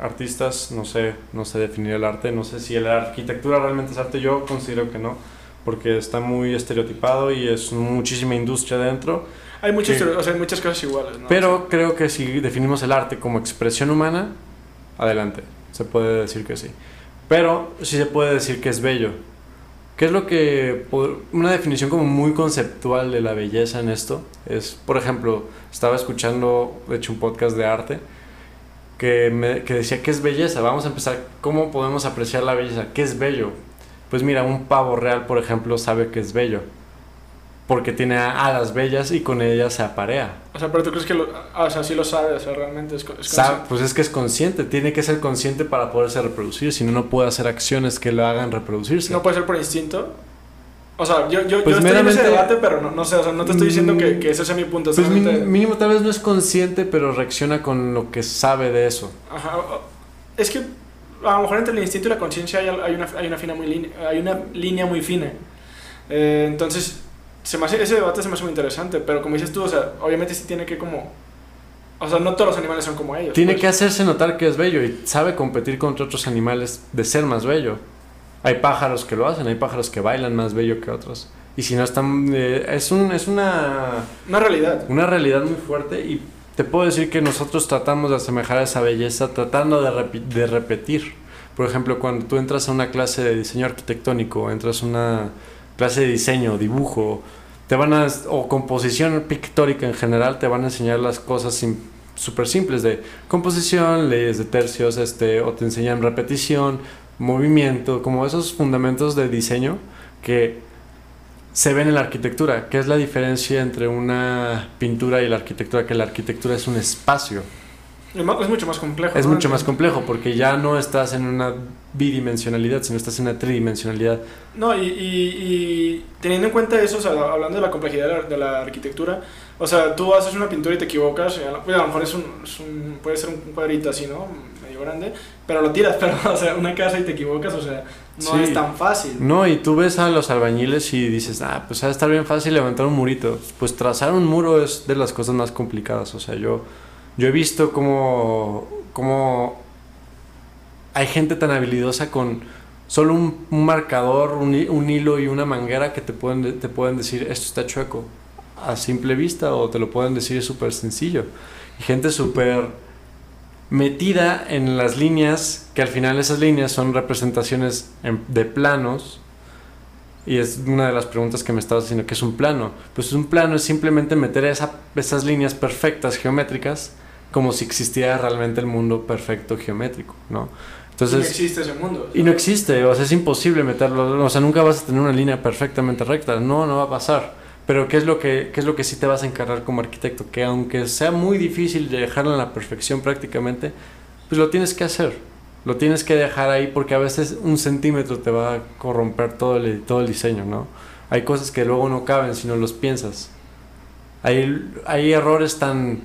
artistas, no sé, no sé definir el arte, no sé si la arquitectura realmente es arte, yo considero que no, porque está muy estereotipado y es muchísima industria dentro, Hay, muchos, o sea, hay muchas cosas iguales, ¿no? pero creo que si definimos el arte como expresión humana, adelante, se puede decir que sí. Pero sí se puede decir que es bello. ¿Qué es lo que... Una definición como muy conceptual de la belleza en esto es, por ejemplo, estaba escuchando, de hecho, un podcast de arte que, me, que decía, ¿qué es belleza? Vamos a empezar, ¿cómo podemos apreciar la belleza? ¿Qué es bello? Pues mira, un pavo real, por ejemplo, sabe que es bello. Porque tiene alas bellas y con ellas se aparea. O sea, pero tú crees que lo, ah, o sea, sí lo sabe, o sea, realmente es, es consciente. pues es que es consciente, tiene que ser consciente para poderse reproducir, si no, no puede hacer acciones que lo hagan reproducirse. No puede ser por instinto. O sea, yo, yo, Pues yo estoy en ese debate, pero no, no sé, o sea, no te estoy diciendo que, que ese sea mi punto. Pues solamente- mínimo tal vez no es consciente, pero reacciona con lo que sabe de eso. Ajá, es que a lo mejor entre el instinto y la conciencia hay, hay, una, hay, una fina muy hay una línea muy fina. Eh, entonces, se me hace- ese debate se me hace muy interesante, pero como dices tú, o sea, obviamente sí tiene que como... O sea, no todos los animales son como ellos. Tiene pues. que hacerse notar que es bello y sabe competir contra otros animales de ser más bello. Hay pájaros que lo hacen, hay pájaros que bailan más bello que otros. Y si no están... eh, es, un, es una, Una realidad. una realidad muy fuerte y te puedo decir que nosotros tratamos de asemejar esa belleza tratando de, repi- de repetir. Por ejemplo, cuando tú entras a una clase de diseño arquitectónico, entras a una clase de diseño, dibujo, te van a, o composición pictórica en general, te van a enseñar las cosas súper simples de composición, leyes de tercios, este, o te enseñan repetición, movimiento, como esos fundamentos de diseño que se ven en la arquitectura. ¿Qué es la diferencia entre una pintura y la arquitectura? Que la arquitectura es un espacio. Es mucho más complejo. Es ¿no? mucho más complejo porque ya no estás en una bidimensionalidad, sino estás en una tridimensionalidad. No, y, y, y teniendo en cuenta eso, o sea, hablando de la complejidad de la, de la arquitectura, o sea, tú haces una pintura y te equivocas, y a lo, pues, a lo mejor es un, es un- puede ser un cuadrito así, ¿no? Grande, pero lo tiras, pero, o sea, una casa y te equivocas, o sea, no Sí. es tan fácil. No, y tú ves a los albañiles y dices, ah, pues va a estar bien fácil levantar un murito. Pues trazar un muro es de las cosas más complicadas. O sea, yo, yo he visto cómo, cómo hay gente tan habilidosa con solo un, un marcador, un, un hilo y una manguera que te pueden, de- te pueden decir, esto está chueco a simple vista o te lo pueden decir súper sencillo. Y gente súper metida en las líneas, que al final esas líneas son representaciones en- de planos. Y es una de las preguntas que me estabas haciendo, ¿qué es un plano? Pues un plano es simplemente meter esa- esas líneas perfectas geométricas como si existiera realmente el mundo perfecto geométrico, ¿no? y no Entonces, existe ese mundo. y no existe, o sea, es imposible meterlo, o sea, nunca vas a tener una línea perfectamente recta, no, no va a pasar. Pero ¿qué es lo que, qué es lo que sí te vas a encargar como arquitecto? Que aunque sea muy difícil de dejarlo en la perfección prácticamente, pues lo tienes que hacer. Lo tienes que dejar ahí porque a veces un centímetro te va a corromper todo el, todo el diseño, ¿no? Hay cosas que luego no caben si no los piensas. Hay, hay errores tan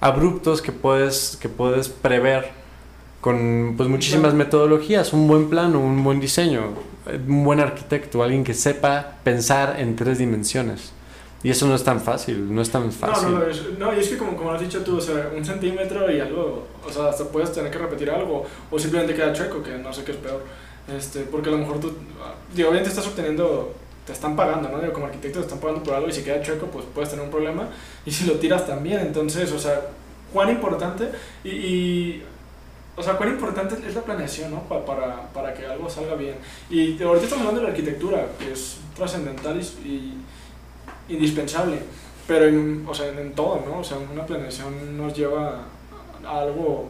abruptos que puedes, que puedes prever con pues muchísimas metodologías, un buen plano, un buen diseño, un buen arquitecto, alguien que sepa pensar en tres dimensiones. Y eso no es tan fácil, no es tan fácil. no, no, es, no, y es que como, como lo has dicho tú, o sea, un centímetro y algo, o sea, hasta puedes tener que repetir algo, o simplemente queda chueco, que no sé qué es peor. Este, porque a lo mejor tú, ah, digo, obviamente estás obteniendo, te están pagando, ¿no? Digo, como arquitecto te están pagando por algo y si queda chueco, pues puedes tener un problema. Y si lo tiras también, entonces, o sea, cuán importante y, y o sea, cuán importante es la planeación, ¿no? Pa- para, para que algo salga bien. Y ahorita estamos hablando de la arquitectura, que es trascendental y, y indispensable, pero en, o sea, en, todo, ¿no? O sea, una planeación nos lleva a algo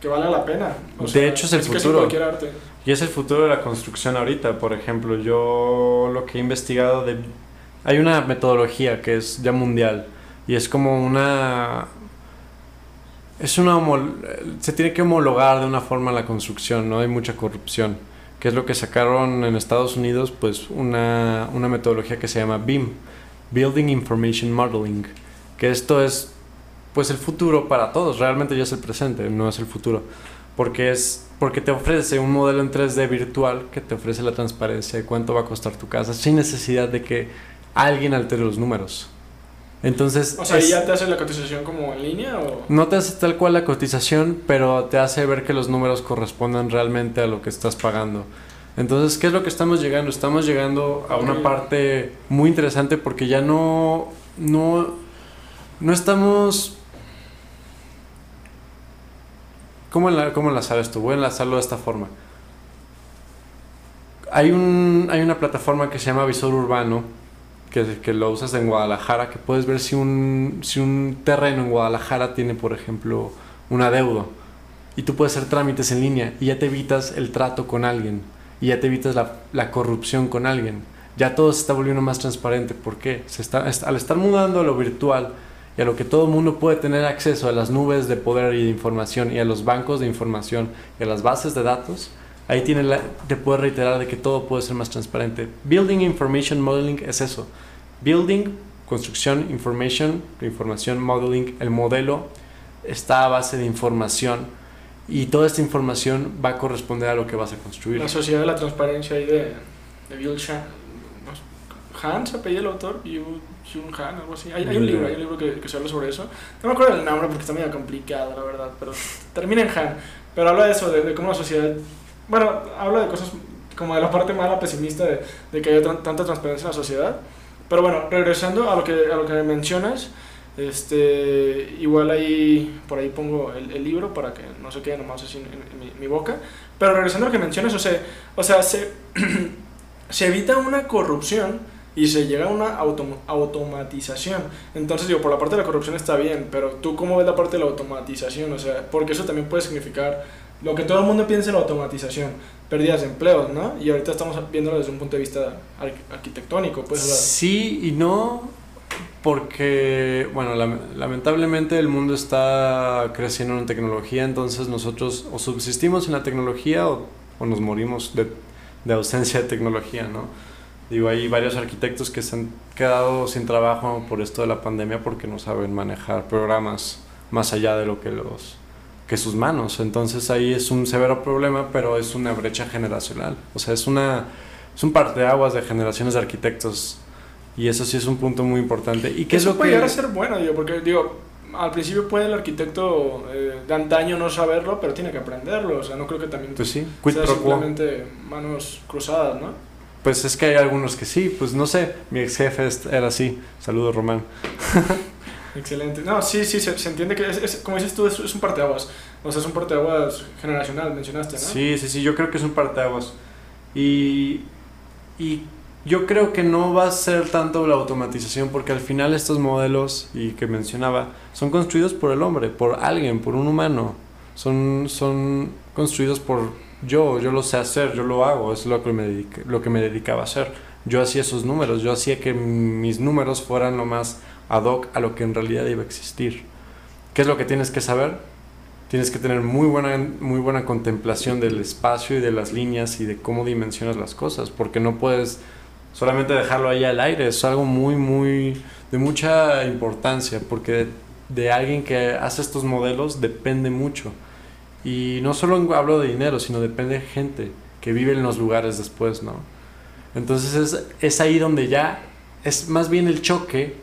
que vale la pena. O De hecho, es el futuro. arte. Y es el futuro de la construcción ahorita, por ejemplo, yo lo que he investigado de... Hay una metodología que es ya mundial y es como una... Es una... homol- Se tiene que homologar de una forma la construcción, no hay mucha corrupción, que es lo que sacaron en Estados Unidos, pues una, una metodología que se llama BIM, Building Information Modeling, que esto es pues el futuro para todos, realmente ya es el presente, no es el futuro porque es porque te ofrece un modelo en 3D virtual que te ofrece la transparencia de cuánto va a costar tu casa sin necesidad de que alguien altere los números. Entonces, O sea, es- ¿y ya te hace la cotización como en línea o...? no te hace tal cual la cotización, pero te hace ver que los números correspondan realmente a lo que estás pagando. Entonces, ¿qué es lo que estamos llegando? Estamos llegando a una parte muy interesante porque ya no, no, no estamos... ¿Cómo, enla- ¿Cómo enlazar esto? Voy a enlazarlo de esta forma. Hay, un, hay una plataforma que se llama Visor Urbano, que, lo usas en Guadalajara, que puedes ver si un, si un terreno en Guadalajara tiene, por ejemplo, un adeudo. Y tú puedes hacer trámites en línea y ya te evitas el trato con alguien. Y ya te evitas la, la corrupción con alguien. Ya todo se está volviendo más transparente. ¿Por qué? Se está, es- al estar mudando a lo virtual y a lo que todo el mundo puede tener acceso a las nubes de poder y de información y a los bancos de información y a las bases de datos, ahí tiene la, te puede reiterar de que todo puede ser más transparente. Building Information Modeling es eso. Building, construcción, information, información, modeling, el modelo está a base de información y toda esta información va a corresponder a lo que vas a construir. La sociedad de la transparencia ahí de, de Bill Shan, Han se apellida el autor, Yu Jun Han, algo así. Hay, hay un libro, hay un libro que, que, se habla sobre eso. No me acuerdo del nombre porque está medio complicado, la verdad, pero termina en Han. Pero habla de eso, de, de cómo la sociedad... Bueno, habla de cosas como de la parte mala, pesimista de, de que haya tanta transparencia en la sociedad. Pero bueno, regresando a lo que, a lo que mencionas, este, igual ahí, por ahí pongo el, el libro para que no se quede nomás así en, en, mi, mi, boca. Pero regresando a lo que mencionas, o sea, o sea se, se evita una corrupción y se llega a una autom automatización. Entonces, digo, por la parte de la corrupción está bien, pero tú cómo ves la parte de la automatización, o sea, porque eso también puede significar lo que todo el mundo piensa en la automatización, pérdidas de empleos, ¿no? Y ahorita estamos viéndolo desde un punto de vista arqu arquitectónico, pues. Sí y no, porque, bueno, lamentablemente el mundo está creciendo en tecnología, entonces nosotros o subsistimos en la tecnología o, o nos morimos de, de ausencia de tecnología, ¿no? Digo, hay varios arquitectos que se han quedado sin trabajo por esto de la pandemia porque no saben manejar programas más allá de lo que los que sus manos. Entonces ahí es un severo problema, pero es una brecha generacional. O sea, es una es un parteaguas de generaciones de arquitectos y eso sí es un punto muy importante. ¿Y qué eso es lo puede que llegar a ser bueno, digo, porque digo, al principio puede el arquitecto eh, de antaño no saberlo, pero tiene que aprenderlo. O sea, no creo que también pues sí, sea simplemente manos cruzadas, ¿no? Pues es que hay algunos que sí, pues no sé, mi ex jefe era así. Saludos, Román. Excelente. No, sí, sí, se, se entiende que, es, es, como dices tú, es, es, un parteaguas. O sea, es un parteaguas generacional, mencionaste, ¿no? Sí, sí, sí, yo creo que es un parteaguas. Y, y yo creo que no va a ser tanto la automatización, porque al final estos modelos, y que mencionaba, son construidos por el hombre, por alguien, por un humano. Son, son construidos por yo, yo lo sé hacer, yo lo hago, es lo que me, dedica, lo que me dedicaba a hacer. Yo hacía esos números, yo hacía que mis números fueran lo más ad hoc a lo que en realidad iba a existir. ¿Qué es lo que tienes que saber? Tienes que tener muy buena, muy buena contemplación del espacio y de las líneas y de cómo dimensionas las cosas, porque no puedes solamente dejarlo ahí al aire, es algo muy, muy, de mucha importancia, porque de, alguien que hace estos modelos depende mucho. Y no solo hablo de dinero, sino depende de gente que vive en los lugares después, ¿no? Entonces es, es ahí donde ya es más bien el choque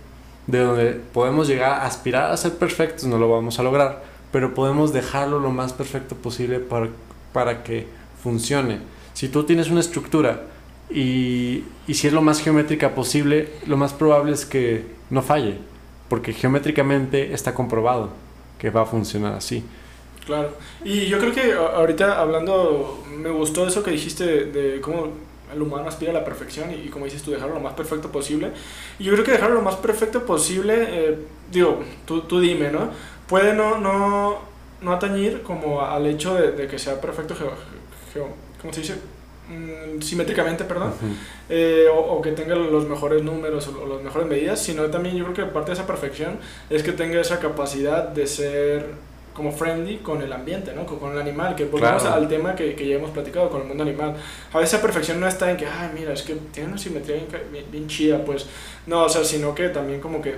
de donde podemos llegar a aspirar a ser perfectos, no lo vamos a lograr, pero podemos dejarlo lo más perfecto posible para, para que funcione. Si tú tienes una estructura y, y si es lo más geométrica posible, lo más probable es que no falle, porque geométricamente está comprobado que va a funcionar así. Claro. Y yo creo que ahorita hablando, me gustó eso que dijiste de, de cómo el humano aspira a la perfección y, y, como dices tú, dejarlo lo más perfecto posible. Y yo creo que dejarlo lo más perfecto posible, eh, digo, tú, tú dime, ¿no? Puede no, no, no atañir como al hecho de, de que sea perfecto, geo, geo, ¿cómo se dice? Mm, simétricamente, perdón, uh -huh. eh, o, o, que tenga los mejores números o, o las mejores medidas, sino también yo creo que parte de esa perfección es que tenga esa capacidad de ser como friendly con el ambiente, ¿no? Con, con el animal, que volvemos claro. al tema que, que, ya hemos platicado con el mundo animal. A veces la perfección no está en que, ay, mira, es que tiene una simetría bien, bien, chida, pues, no, o sea, sino que también como que,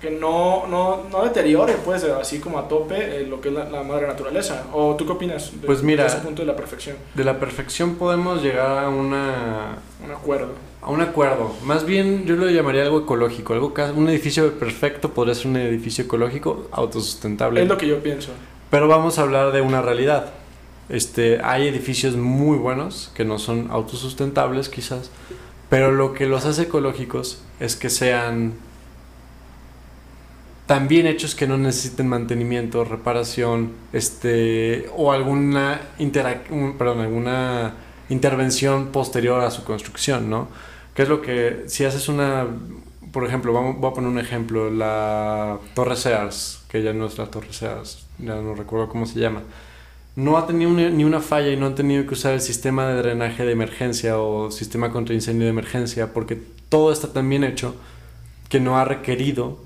que no, no, no deteriore, pues, así como a tope eh, lo que es la, la, madre naturaleza. ¿O tú qué opinas de, pues mira, de ese punto de la perfección? De la perfección podemos llegar a una... Un acuerdo a un acuerdo. Más bien yo lo llamaría algo ecológico. Algo un edificio perfecto podría ser un edificio ecológico autosustentable. Es lo que yo pienso. Pero vamos a hablar de una realidad. Este, hay edificios muy buenos que no son autosustentables quizás, pero lo que los hace ecológicos es que sean tan bien hechos que no necesiten mantenimiento, reparación, este, o alguna, perdón, alguna intervención posterior a su construcción, ¿no? ¿Qué es lo que, si haces una, por ejemplo, vamos, voy a poner un ejemplo, la Torre Sears, que ya no es la Torre Sears, ya no recuerdo cómo se llama, no ha tenido ni una falla y no han tenido que usar el sistema de drenaje de emergencia o sistema contra incendio de emergencia porque todo está tan bien hecho que no ha requerido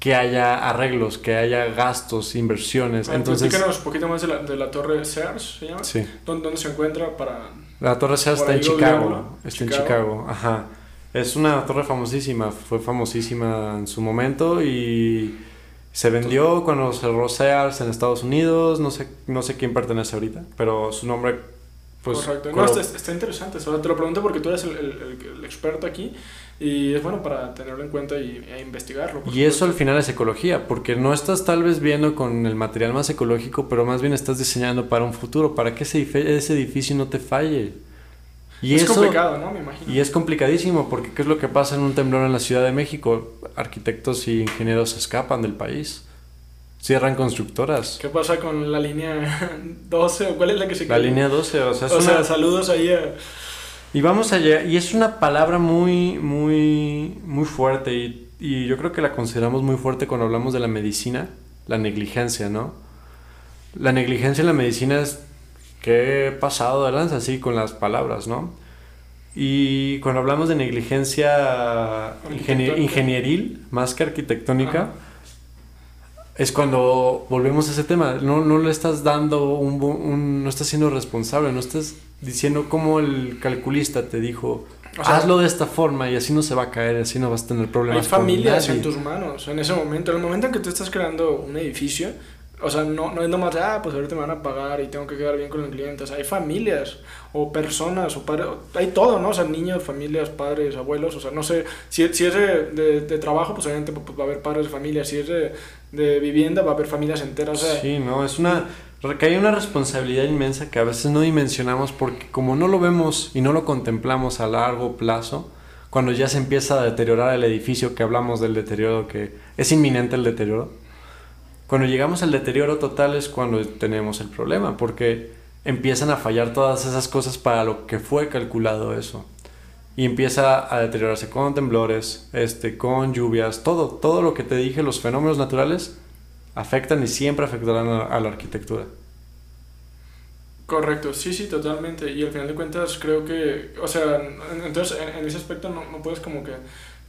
que haya arreglos, que haya gastos, inversiones. Ah, Entonces, platícanos un poquito más de la, de la torre Sears, ¿se llama? sí. ¿Dónde, dónde se encuentra para...? La Torre Sears Por está en Chicago. Está en. Chicago, ajá. Es una torre famosísima, fue famosísima en su momento y se vendió cuando cerró Sears en Estados Unidos. No sé, no sé quién pertenece ahorita, pero su nombre, pues. Correcto. No, está, está interesante. sea, te lo pregunto porque tú eres el, el- experto aquí y es bueno para tenerlo en cuenta y, e investigarlo. Y eso al final es ecología, porque no estás tal vez viendo con el material más ecológico, pero más bien estás diseñando para un futuro, para que ese, ese edificio no te falle. Y es eso, complicado, ¿no? Me imagino. Y es complicadísimo porque ¿qué es lo que pasa en un temblor en la Ciudad de México? Arquitectos y ingenieros se escapan del país. Cierran constructoras. ¿Qué pasa con la línea 12 o cuál es la que se La queda? línea 12, o sea, es O una... sea, saludos ahí a... Y vamos allá, y es una palabra muy, muy, muy fuerte y, y yo creo que la consideramos muy fuerte cuando hablamos de la medicina, la negligencia, ¿no? La negligencia en la medicina es que he pasado de lanza así con las palabras, ¿no? Y cuando hablamos de negligencia ingenie- Arquitectónica. ingenieril, más que arquitectónica, Ajá. Es cuando volvemos a ese tema. No, no le estás dando un, un- No estás siendo responsable, no estás diciendo como el calculista te dijo. O sea, Hazlo de esta forma y así no se va a caer, así no vas a tener Hay problemas. con familias en nadie". tus manos en ese momento. En el momento en que tú estás creando un edificio, o sea, no, no es nomás, ah, pues ahorita me van a pagar y tengo que quedar bien con el cliente. O sea, hay familias o personas o padres, hay todo, ¿no? O sea, niños, familias, padres, abuelos. O sea, no sé, si, si es de, de- de trabajo, pues obviamente pues, va a haber padres de familia. Si es de, de vivienda, va a haber familias enteras. Sí, no, es una. Recae una responsabilidad inmensa que a veces no dimensionamos porque, como no lo vemos y no lo contemplamos a largo plazo, cuando ya se empieza a deteriorar el edificio, que hablamos del deterioro, que es inminente el deterioro, cuando llegamos al deterioro total es cuando tenemos el problema, porque empiezan a fallar todas esas cosas para lo que fue calculado eso. Y empieza a deteriorarse con temblores, este, con lluvias, todo, todo lo que te dije, los fenómenos naturales afectan y siempre afectarán a, a la arquitectura. Correcto, sí, sí, totalmente. Y al final de cuentas creo que, o sea, en- entonces en, en ese aspecto no, no puedes como que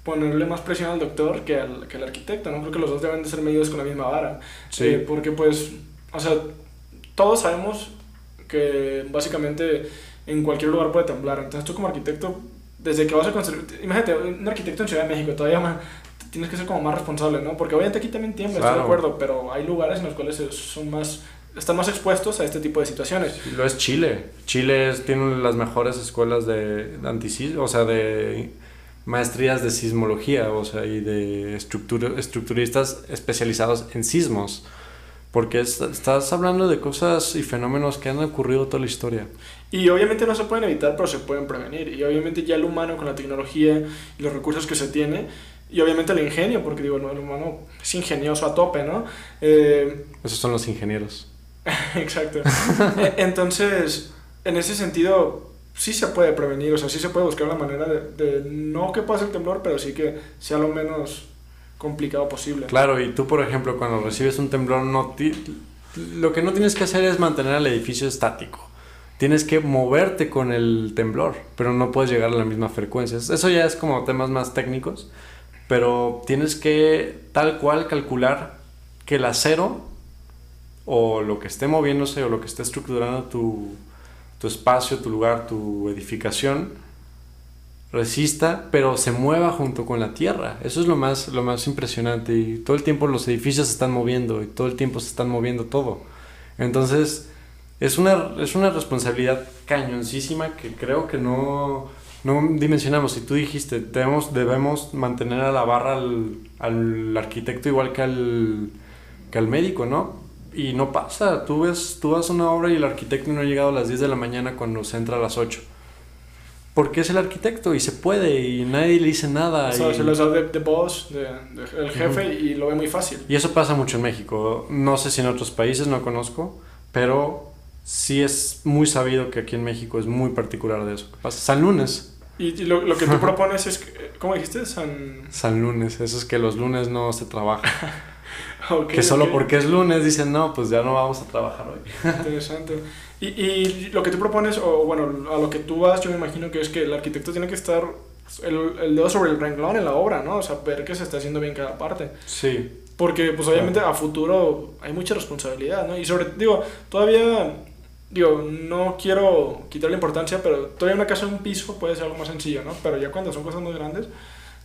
ponerle más presión al doctor que al, que al arquitecto, ¿no? Creo que los dos deben de ser medidos con la misma vara. Sí. Eh, porque pues, o sea, todos sabemos que básicamente en cualquier lugar puede temblar. Entonces tú como arquitecto, desde que vas a construir, imagínate, un arquitecto en Ciudad de México, todavía más, tienes que ser como más responsable, ¿no? Porque obviamente aquí también tiembla, estoy de Claro. acuerdo, pero hay lugares en los cuales es- son más, están más expuestos a este tipo de situaciones. Lo es Chile. Chile es- tiene las mejores escuelas de, de o sea, de maestrías de sismología, o sea, y de estructura- estructuristas especializados en sismos. Porque es- estás hablando de cosas y fenómenos que han ocurrido toda la historia. Y obviamente no se pueden evitar, pero se pueden prevenir. Y obviamente ya el humano con la tecnología y los recursos que se tiene, y obviamente el ingenio, porque digo, el humano es ingenioso a tope, ¿no? Eh, Esos son los ingenieros. exacto. E- Entonces, en ese sentido, sí se puede prevenir, o sea, sí se puede buscar la manera de, de no que pase el temblor, pero sí que sea lo menos complicado posible. Claro, y tú, por ejemplo, cuando recibes un temblor, no lo que no tienes que hacer es mantener el edificio estático. Tienes que moverte con el temblor, pero no puedes llegar a la misma frecuencia. Eso ya es como temas más técnicos, pero tienes que tal cual calcular que el acero o lo que esté moviéndose o lo que esté estructurando tu, tu espacio, tu lugar, tu edificación, resista, pero se mueva junto con la tierra. Eso es lo más, lo más impresionante. Y todo el tiempo los edificios se están moviendo y todo el tiempo se están moviendo todo. Entonces, es una, es una responsabilidad cañoncísima que creo que no, no dimensionamos. Si tú dijiste, debemos, debemos mantener a la barra al, al arquitecto igual que al, que al médico, ¿no? Y no pasa. Tú, ves, tú vas a una obra y el arquitecto no ha llegado a las 10 de la mañana cuando se entra a las 8 porque es el arquitecto y se puede y nadie le dice nada. O sea, y, se les da de, de boss, de, de- el jefe, y lo ve muy fácil. y eso pasa mucho en México. No sé si en otros países, no conozco, pero sí es muy sabido que aquí en México es muy particular de eso. pasa. San Lunes. Y, y lo, lo que tú propones es, que- ¿cómo dijiste? San... San Lunes, eso es que los lunes no se trabaja. Ok, que solo ok. porque es lunes dicen, no, pues ya no vamos a trabajar hoy. Interesante. Y, y lo que tú propones, o bueno, a lo que tú vas, yo me imagino que es que el arquitecto tiene que estar el, el dedo sobre el renglón en la obra, ¿no? O sea, ver que se está haciendo bien cada parte. Sí, Porque, pues, obviamente, a futuro hay mucha responsabilidad, ¿no? Y sobre, digo, todavía, digo, no quiero quitarle importancia, pero todavía una casa de un piso puede ser algo más sencillo, ¿no? Pero ya cuando son cosas más grandes,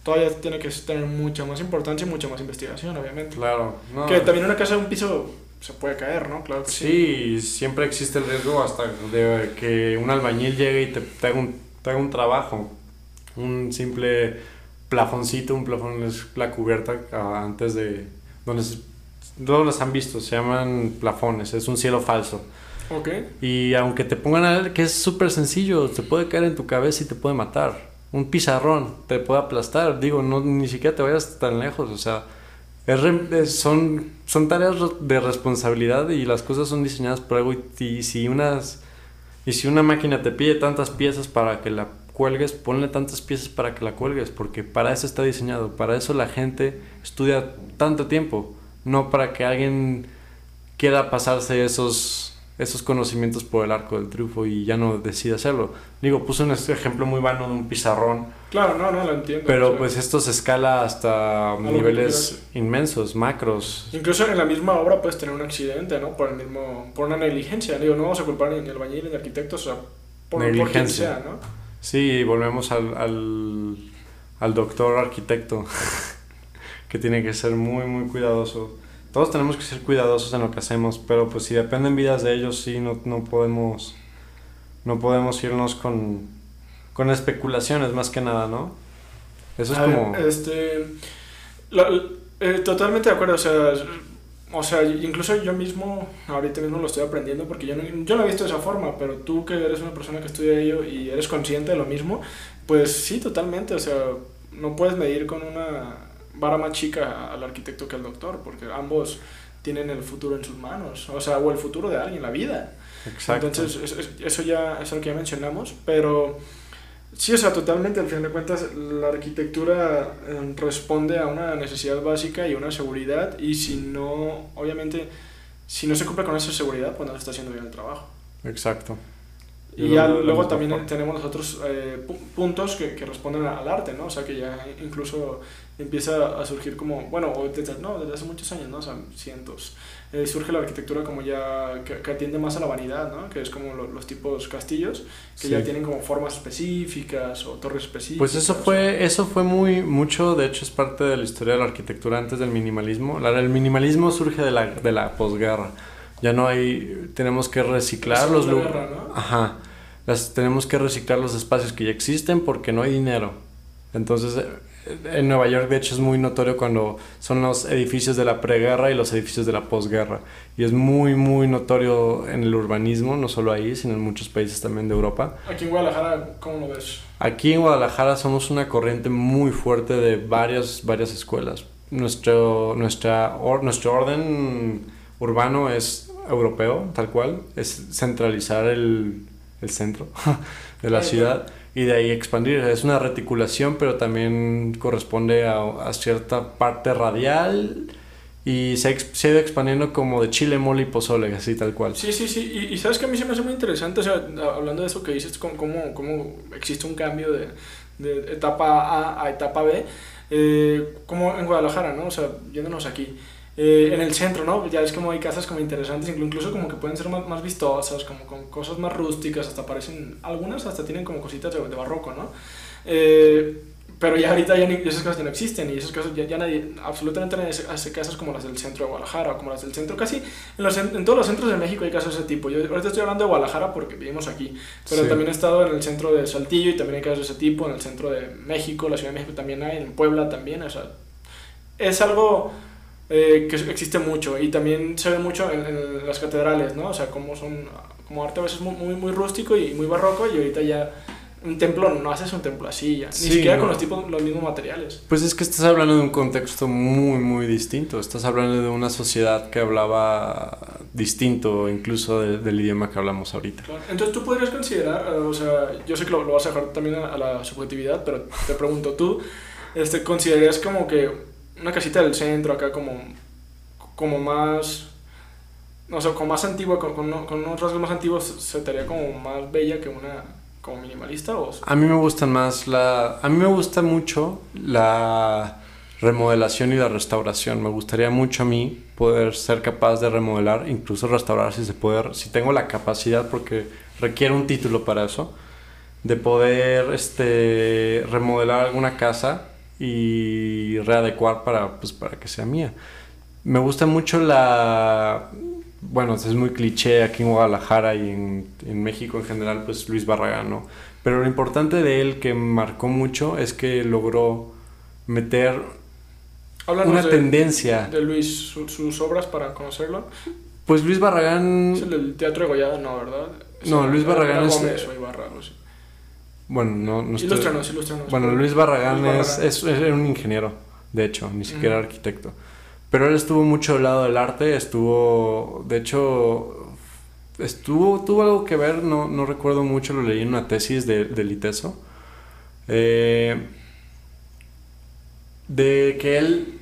todavía tiene que tener mucha más importancia y mucha más investigación, obviamente. Claro. No. Que también una casa de un piso se puede caer, ¿no? Claro que sí. Sí, siempre existe el riesgo hasta de que un albañil llegue y te, te haga un, te haga un trabajo. Un simple plafoncito, un plafón es la cubierta ah, antes de... Donde se- todos los han visto, se llaman plafones, es un cielo falso. Ok. Y aunque te pongan a ver que es súper sencillo, te puede caer en tu cabeza y te puede matar. Un pizarrón te puede aplastar. Digo, no, ni siquiera te vayas tan lejos. O sea, son, son tareas re- de responsabilidad y las cosas son diseñadas por algo. Y si unas, y si una máquina te pide tantas piezas para que la cuelgues, ponle tantas piezas para que la cuelgues. Porque para eso está diseñado. Para eso la gente estudia tanto tiempo. No para que alguien quiera pasarse esos, esos conocimientos por el arco del triunfo y ya no decide hacerlo. Digo, puse un ejemplo muy vano de un pizarrón, Claro, no, no, lo entiendo. o pero sea, pues esto se escala hasta niveles inmensos, macros. Incluso en la misma obra puedes tener un accidente, ¿no? Por el mismo, por una negligencia. Digo, no vamos a culpar ni al albañil ni al arquitecto, o sea, por, por quien Negligencia. sea, ¿no? Sí, volvemos al, al, al doctor arquitecto, que tiene que ser muy, muy cuidadoso. Todos tenemos que ser cuidadosos en lo que hacemos, pero pues si dependen vidas de ellos, sí, no, no podemos, no podemos irnos con, con especulaciones más que nada, ¿no? Eso es A ver, como... este. eh, totalmente de acuerdo, o sea. O sea, incluso yo mismo, ahorita mismo lo estoy aprendiendo porque yo no, yo no he visto de esa forma, pero tú que eres una persona que estudia ello y eres consciente de lo mismo, pues sí, totalmente, o sea, no puedes medir con una vara más chica al arquitecto que al doctor, porque ambos tienen el futuro en sus manos, o sea, o el futuro de alguien, la vida. Exacto. Entonces, es- es- eso ya es lo que ya mencionamos, pero sí, o sea, totalmente, al final de cuentas, la arquitectura eh, responde a una necesidad básica y una seguridad, y si no, obviamente, si no se cumple con esa seguridad, pues no se está haciendo bien el trabajo. Exacto. Y ya luego también tenemos los otros eh, pu- puntos que, que responden al arte, ¿no? O sea, que ya incluso empieza a surgir como, bueno, o desde, no, desde hace muchos años, ¿no? O sea, cientos. Eh, surge la arquitectura como ya, que, que atiende más a la vanidad, ¿no? Que es como lo- los tipos castillos, que Sí. ya tienen como formas específicas o torres específicas. Pues eso fue, eso fue muy mucho, de hecho es parte de la historia de la arquitectura antes del minimalismo. La, el minimalismo surge de la, de la posguerra. Ya no hay, tenemos que reciclar La los lugares. ¿no? Ajá. Las, tenemos que reciclar los espacios que ya existen porque no hay dinero. Entonces, en Nueva York, de hecho, es muy notorio cuando son los edificios de la preguerra y los edificios de la posguerra. Y es muy, muy notorio en el urbanismo, no solo ahí, sino en muchos países también de Europa. Aquí en Guadalajara, ¿cómo lo ves? Aquí en Guadalajara somos una corriente muy fuerte de varias, varias escuelas. Nuestro, nuestra, or- nuestro orden urbano es europeo, tal cual. Es centralizar el, el centro de la Ah, ciudad y de ahí expandir. Es una reticulación, pero también corresponde a, cierta parte radial y se se ha ido expandiendo como de chile, mole y pozole, así tal cual. Sí, sí, sí. Y, sabes que a mí se me hace muy interesante, o sea, hablando de eso que dices, cómo, cómo, existe un cambio de, de etapa A a etapa B, eh, como en Guadalajara, ¿no? O sea, yéndonos aquí. Eh, en el centro, ¿no? Ya es como hay casas como interesantes, inclu- incluso como que pueden ser más, más vistosas, como con cosas más rústicas, hasta parecen, algunas hasta tienen como cositas de, de barroco, ¿no? Eh, pero ya ahorita ya ni- esas casas ya no existen y esas casas ya, ya nadie, absolutamente nadie hace, casas como las del centro de Guadalajara o como las del centro, casi en, los, en todos los centros de México hay casas de ese tipo. Yo ahorita estoy hablando de Guadalajara porque vivimos aquí, pero Sí. también he estado en el centro de Saltillo y también hay casas de ese tipo, en el centro de México, la Ciudad de México también hay, en Puebla también, o sea, es algo eh, que existe mucho y también se ve mucho en, en las catedrales, ¿no? O sea, como son, como arte a veces muy, muy, muy rústico y muy barroco y ahorita ya un templo, no haces un templo así ya, ni Sí, siquiera no. con los, tipos, los mismos materiales. Pues es que estás hablando de un contexto muy, muy distinto. Estás hablando de una sociedad que hablaba distinto incluso de- del idioma que hablamos ahorita. Claro. Entonces tú podrías considerar, eh, o sea, yo sé que lo, lo vas a dejar también a, a la subjetividad, pero te pregunto, ¿tú este, considerarías como que una casita del centro acá como, como más, no sé, como más antigua, con, con, con unos rasgos más antiguos, se te haría como más bella que una como minimalista? O, A mí me gustan más la... A mí me gusta mucho la remodelación y la restauración. Me gustaría mucho a mí poder ser capaz de remodelar, incluso restaurar si se puede, si tengo la capacidad, porque requiere un título para eso, de poder este, remodelar alguna casa y readecuar para, pues, para que sea mía. Me gusta mucho la... Bueno, es muy cliché aquí en Guadalajara y en, en México en general, pues Luis Barragán, ¿no? Pero lo importante de él que marcó mucho es que logró meter una tendencia. De Luis, sus obras para conocerlo. Pues Luis Barragán. Es el Teatro de Goyada, no, ¿verdad? no, Luis Barragán es. Bueno, no, no estoy... Bueno, Luis Barragán, Es, es, un ingeniero, de hecho, ni siquiera arquitecto. Pero él estuvo mucho al lado del arte, estuvo, de hecho, estuvo, tuvo algo que ver, no, no recuerdo mucho, lo leí en una tesis de, de Liteso, eh, de que él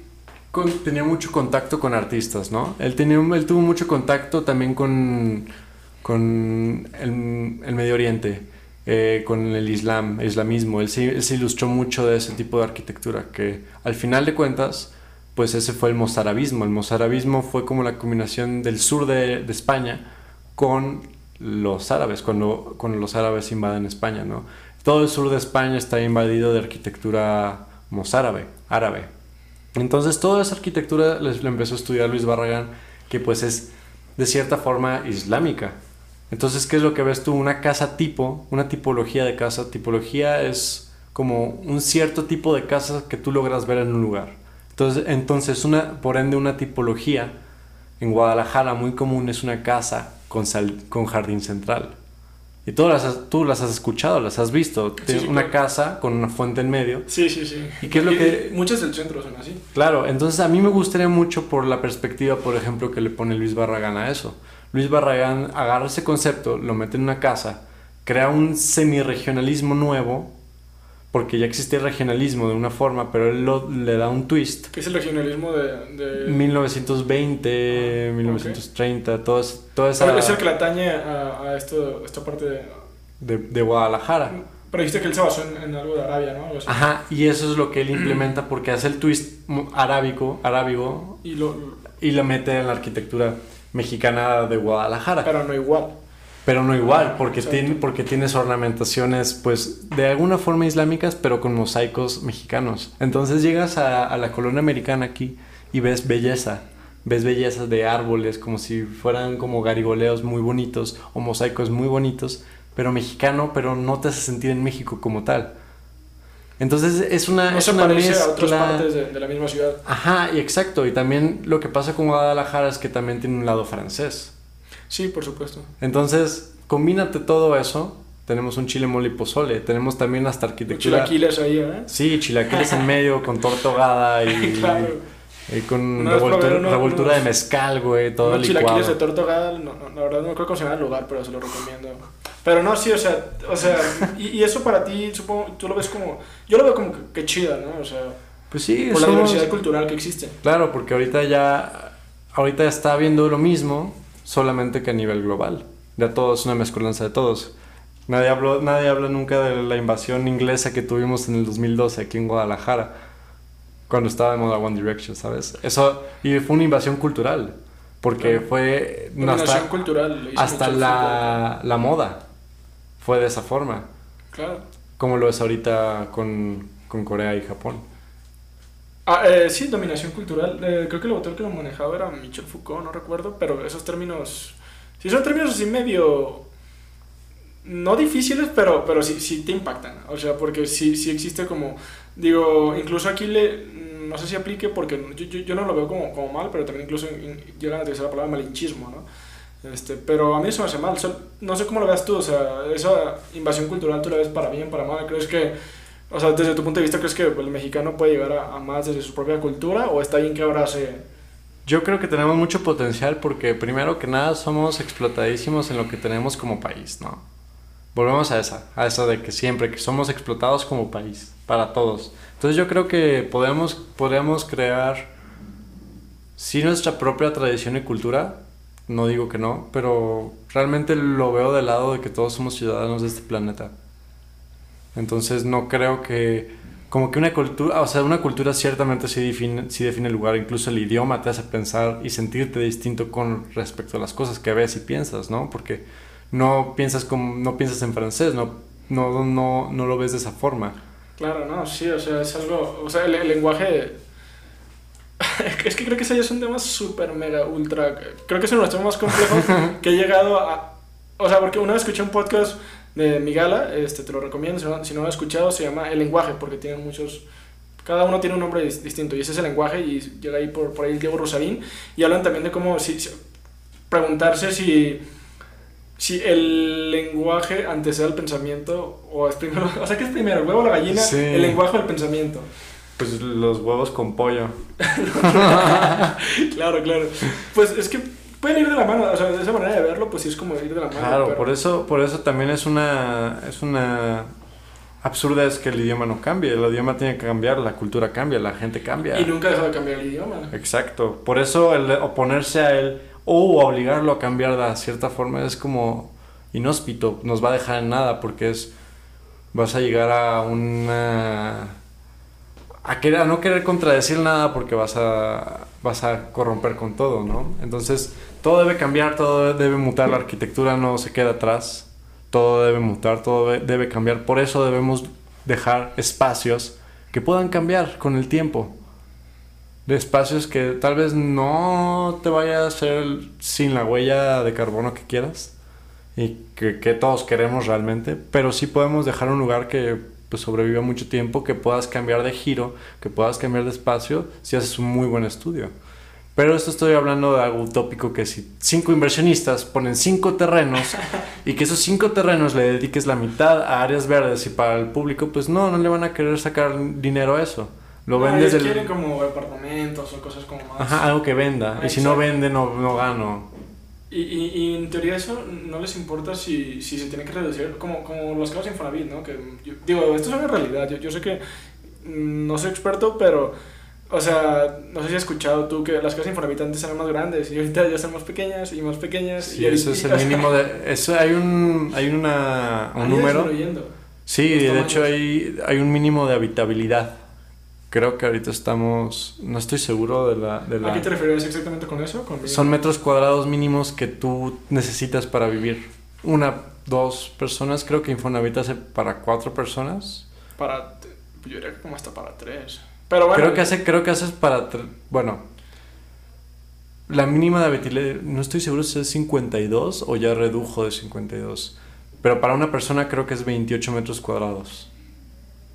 tenía mucho contacto con artistas, ¿no? Él, tenía, él tuvo mucho contacto también con, con el, el Medio Oriente, eh, con el Islam, islamismo. Él se, ilustró mucho de ese tipo de arquitectura, que al final de cuentas, pues ese fue el mozarabismo. El mozarabismo fue como la combinación del sur de, España con los árabes, cuando, cuando los árabes invaden España, ¿no? Todo el sur de España está invadido de arquitectura mozárabe, árabe. Entonces toda esa arquitectura la empezó a estudiar Luis Barragán, que pues es de cierta forma islámica. Entonces, ¿qué es lo que ves tú? Una casa tipo, una tipología de casa. Tipología es como un cierto tipo de casa que tú logras ver en un lugar. Entonces, entonces una, por ende, una tipología en Guadalajara muy común es una casa con, con jardín central. Y todas las, tú las has escuchado, las has visto. Tienes una casa con una fuente en medio. Sí, sí, sí. ¿Y qué es lo que...? Muchas del centro son así. Claro, entonces a mí me gustaría mucho por la perspectiva, por ejemplo, que le pone Luis Barragán a eso. Luis Barragán agarra ese concepto, lo mete en una casa, crea un semi-regionalismo nuevo, porque ya existe el regionalismo de una forma, pero él lo, le da un twist. ¿Qué es el regionalismo de...? 1920, 1930, ah, todo, todo esa... Es el que le atañe a, esto, esta parte de... de... Guadalajara. Pero dijiste que él se basó en, algo de Arabia, ¿no? Ajá, y eso es lo que él implementa porque hace el twist arábico, arábigo y lo, y lo mete en la arquitectura mexicana de Guadalajara. Pero no igual. Pero no igual, porque, tiene, porque tienes ornamentaciones, pues, de alguna forma islámicas, pero con mosaicos mexicanos. Entonces llegas a, la colonia americana aquí y ves belleza. Ves bellezas de árboles, como si fueran como garigoleos muy bonitos o mosaicos muy bonitos, pero mexicano, pero no te hace sentir en México como tal. Entonces es una, no es se una parece a otras partes de, la misma ciudad. Ajá, y exacto. Y también lo que pasa con Guadalajara es que también tiene un lado francés. Sí, por supuesto. Entonces, combínate todo eso. Tenemos un chile mole y pozole. Tenemos también hasta arquitectura. Chilaquiles ahí, ¿eh? Sí, chilaquiles en medio con torta y. claro. Y con revoltura, de mezcal, güey, todo unos licuado. chilaquiles de torta ahogada, no, no, la verdad no creo cómo se llama el lugar, pero se lo recomiendo. Pero no, sí, o sea, o sea y, y, eso para ti, supongo, tú lo ves como, yo lo veo como que, chida, ¿no? O sea, pues sí, por la diversidad cultural que existe. Claro, porque ahorita ya, ahorita está viendo lo mismo, solamente que a nivel global. Ya todo es una mezcolanza de todos. Nadie, habló, nadie habla nunca de la invasión inglesa que tuvimos en el 2012 aquí en Guadalajara, cuando estaba de moda One Direction, ¿sabes? Eso, y fue una invasión cultural, porque fue... hasta, cultural. Hasta la, la moda fue de esa forma. Claro. Como lo es ahorita con, con Corea y Japón. Ah, eh, sí, dominación cultural. Eh, creo que el autor que lo manejaba era Michel Foucault, no recuerdo, pero esos términos, sí son términos así medio, no difíciles, pero, pero sí, sí te impactan. O sea, porque sí, sí existe como, digo, incluso aquí le, no sé si aplique porque yo, yo, yo no lo veo como, como, mal, pero también incluso llegan a utilizar la palabra malinchismo, ¿no? Este, pero a mí eso me hace mal. No sé cómo lo veas tú, o sea, esa invasión cultural tú la ves para bien, para mal. ¿Crees que, o sea, desde tu punto de vista, crees que el mexicano puede llegar a, más desde su propia cultura o está bien que ahora se... Yo creo que tenemos mucho potencial porque primero que nada somos explotadísimos en lo que tenemos como país, ¿no? Volvemos a esa, a esa de que siempre que somos explotados como país, para todos. Entonces yo creo que podemos, podemos crear, sí, nuestra propia tradición y cultura, no digo que no, pero realmente lo veo del lado de que todos somos ciudadanos de este planeta. Entonces no creo que como que una cultura, o sea, una cultura ciertamente sí define, sí define el lugar, incluso el idioma te hace pensar y sentirte distinto con respecto a las cosas que ves y piensas, ¿no? Porque no piensas como, no piensas en francés, no, no, no, no lo ves de esa forma. Claro, no, sí, o sea, es algo, o sea, el, el lenguaje es que creo que ese ya es un tema súper, mega, ultra. Creo que es uno de los temas más complejos que he llegado a. O sea, porque una vez escuché un podcast de Migala, este, te lo recomiendo, si no, si no lo has escuchado, se llama El lenguaje, porque tiene muchos. Cada uno tiene un nombre distinto, y ese es el lenguaje, y llega ahí por, por ahí Diego Rosarín, y hablan también de cómo. Si, preguntarse si. Si el lenguaje antecede al pensamiento, o es primero. O sea, ¿qué es primero? ¿El huevo o la gallina? El lenguaje o el pensamiento. Pues los huevos con pollo. claro, claro. Pues es que pueden ir de la mano, o sea, de esa manera de verlo, pues sí es como ir de la mano. Claro, por eso, por eso también es una, es una absurda es que el idioma no cambie, el idioma tiene que cambiar, la cultura cambia, la gente cambia. Y nunca deja de cambiar el idioma. Exacto, por eso el oponerse a él o obligarlo a cambiar de cierta forma es como inhóspito, nos va a dejar en nada porque es vas a llegar a una a, querer, a no querer contradecir nada porque vas a, vas a corromper con todo, ¿no? Entonces, todo debe cambiar, todo debe mutar, la arquitectura no se queda atrás, todo debe mutar, todo debe cambiar. Por eso debemos dejar espacios que puedan cambiar con el tiempo. De espacios que tal vez no te vaya a hacer sin la huella de carbono que quieras y que, que todos queremos realmente, pero sí podemos dejar un lugar que pues sobrevive mucho tiempo, que puedas cambiar de giro, que puedas cambiar de espacio si haces un muy buen estudio. Pero esto estoy hablando de algo utópico que si cinco inversionistas ponen cinco terrenos y que esos cinco terrenos le dediques la mitad a áreas verdes y para el público, pues no, no le van a querer sacar dinero a eso. Lo no, ellos quieren como apartamentos o cosas como más. Ajá, algo que venda. y si no vende, no, no gano. Y, y, en teoría eso no les importa si, si se tiene que reducir, como, como los casos Infonavit, ¿no? Que, digo, esto es una realidad, yo, yo sé que no soy experto, pero, o sea, no sé si has escuchado tú que las casas Infonavit antes eran más grandes y ahorita ya son más pequeñas y más pequeñas. y eso es el mínimo de... Eso hay un, hay una, un número... Sí, de hecho hay, hay un mínimo de habitabilidad Creo que ahorita estamos, no estoy seguro de la... De la... ¿A qué te refieres exactamente con eso? Son metros cuadrados mínimos que tú necesitas para vivir. Una, dos personas, creo que Infonavit hace para cuatro personas. Para, yo diría que como hasta para tres. Pero bueno. Creo que hace, creo que haces para, bueno, la mínima de habitabilidad, no estoy seguro si es 52 o ya redujo de 52. Pero para una persona creo que es 28 metros cuadrados.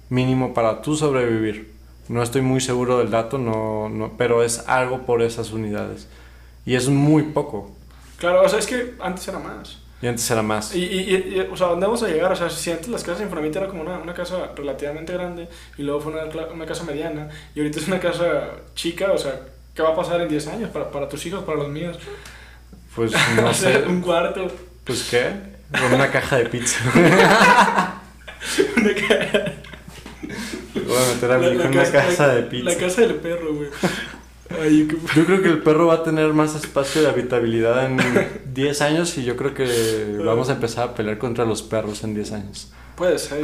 Mínimo para tú sobrevivir. No estoy muy seguro del dato, no, no, pero es algo por esas unidades. Y es muy poco. Claro, o sea, es que antes era más. Y antes era más. Y, y, o sea, ¿dónde vamos a llegar? O sea, si antes las casas de Infonavit era como una, una, casa relativamente grande y luego fue una, una, casa mediana y ahorita es una casa chica, o sea, ¿qué va a pasar en 10 años para, para tus hijos, para los míos? Pues no sé. un cuarto. Pues qué? Una caja de pizza. una caja. Voy a meter a mi hijo en una casa de pizza. La casa del perro, güey. Yo creo que el perro va a tener más espacio de habitabilidad en 10 años y yo creo que vamos a empezar a pelear contra los perros en 10 años. Puede ser,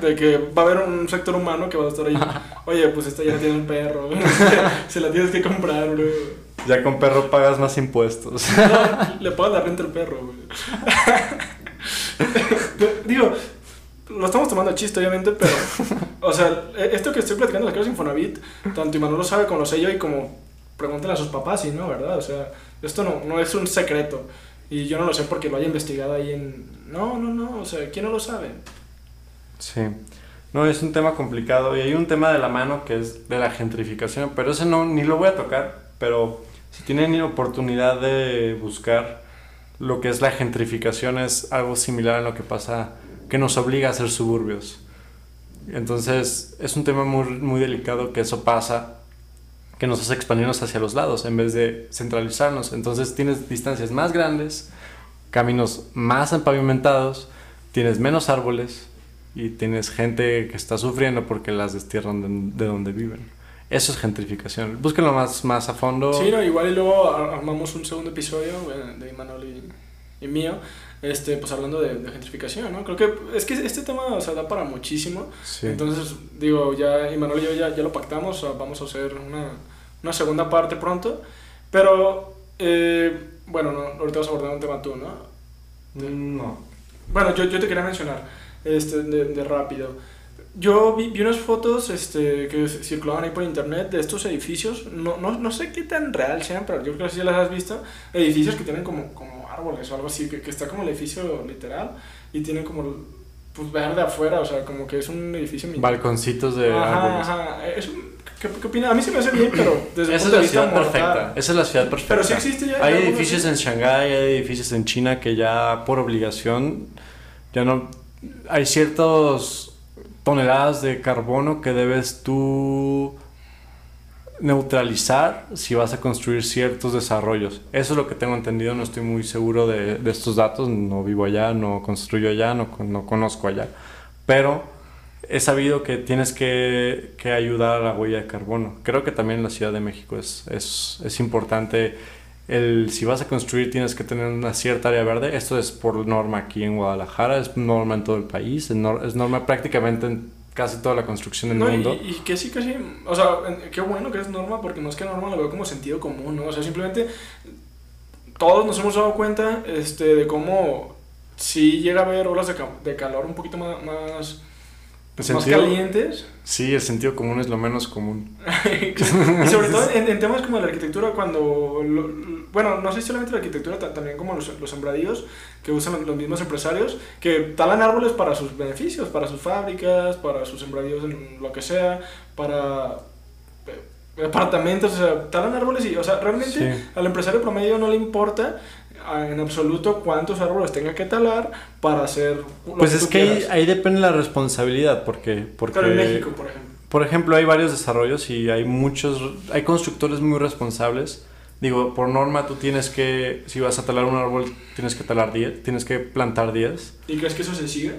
de que va a haber un sector humano que va a estar ahí. Oye, pues esta ya tiene un perro, se la tienes que comprar, bro. Ya con perro pagas más impuestos. le pagas la renta al perro, güey. Digo, lo estamos tomando a chiste, obviamente, pero, o sea, e, esto que estoy platicando de las casas Infonavit, tanto Imanol lo sabe como lo sé yo y como pregúntenle a sus papás, y no, ¿verdad? O sea, esto no, no es un secreto. Y yo no lo sé porque lo haya investigado ahí en... No, no, no, o sea, ¿quién no lo sabe? Sí. No, es un tema complicado y hay un tema de la mano que es de la gentrificación, pero ese no, ni lo voy a tocar, pero si tienen oportunidad de buscar lo que es la gentrificación es algo similar a lo que pasa que nos obliga a ser suburbios. Entonces es un tema muy, muy delicado que eso pasa, que nos hace expandirnos hacia los lados en vez de centralizarnos. Entonces tienes distancias más grandes, caminos más empavimentados, tienes menos árboles y tienes gente que está sufriendo porque las destierran de, donde viven. Eso es gentrificación. Búsquenlo más, más a fondo. Sí, no, igual y luego armamos un segundo episodio de Imanol y, y mío este, pues hablando de, de gentrificación, ¿no? Creo que es que este tema o sea, da para muchísimo. Sí. Entonces, digo, ya Imanol y yo ya, ya lo pactamos, o sea, vamos a hacer una, una segunda parte pronto. Pero, eh, bueno, no, ahorita vas a abordar un tema tú, ¿no? No. Bueno, yo, yo te quería mencionar, este, de, de rápido. Yo vi, vi unas fotos este, que circulaban ahí por internet de estos edificios. No, no, no sé qué tan real sean, pero yo creo que sí las has visto. Edificios que tienen como, como árboles o algo así, que, que está como el edificio literal y tiene como pues, verde afuera, o sea, como que es un edificio Balconcitos de Ajá, árboles. ajá. Es un- ¿qué, ¿Qué opinas? A mí se me hace bien, pero desde el Esa es de la vista ciudad mortal. perfecta. Esa es la ciudad perfecta. Pero sí existe ya. Hay edificios así. en Shanghái, hay edificios en China que ya por obligación ya no hay ciertas toneladas de carbono que debes tú neutralizar si vas a construir ciertos desarrollos. Eso es lo que tengo entendido, no estoy muy seguro de, estos datos, no vivo allá, no construyo allá, no, no conozco allá, pero he sabido que tienes que, que ayudar a la huella de carbono. Creo que también en la Ciudad de México es, es, es importante el si vas a construir tienes que tener una cierta área verde. Esto es por norma aquí en Guadalajara, es norma en todo el país, es norma prácticamente en casi toda la construcción del No, y, mundo. y que sí, que sí. O sea, qué bueno que es norma, porque no es que norma lo veo como sentido común, ¿no? O sea, simplemente todos nos hemos dado cuenta este, de cómo si llega a haber olas de, ca- de calor un poquito más, más, El más sentido- calientes. Sí, el sentido común es lo menos común. y sobre todo en, en temas como la arquitectura, cuando. lo- bueno, no sé solamente la arquitectura, ta- también como los, los sembradíos que usan los, mismos empresarios, que talan árboles para sus beneficios, para sus fábricas, para sus sembradíos en lo que sea, para. eh, apartamentos, o sea, talan árboles y, o sea, realmente Sí. al empresario promedio no le importa en absoluto cuántos árboles tenga que talar para hacer lo Pues que es tú que ahí, ahí depende la responsabilidad, porque, porque Pero en México, por ejemplo. por ejemplo, hay varios desarrollos y hay muchos, hay constructores muy responsables. Digo, por norma tú tienes que, si vas a talar un árbol, tienes que talar 10, tienes que plantar 10. ¿Y crees que eso se sigue?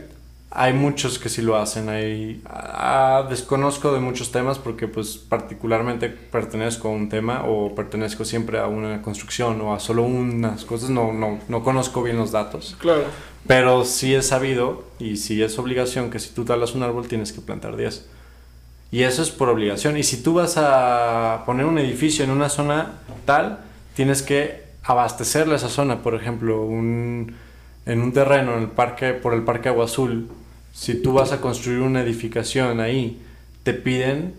Hay muchos que sí lo hacen. Hay, ah, desconozco de muchos temas porque pues particularmente pertenezco a un tema o pertenezco siempre a una construcción o a solo unas cosas. No, no, no conozco bien los datos. Claro. Pero sí es sabido y sí es obligación que si tú talas un árbol tienes que plantar 10. Y eso es por obligación. Y si tú vas a poner un edificio en una zona tal, tienes que abastecerle esa zona. Por ejemplo, un, en un terreno en el parque, por el Parque Agua Azul, si tú vas a construir una edificación ahí, te piden,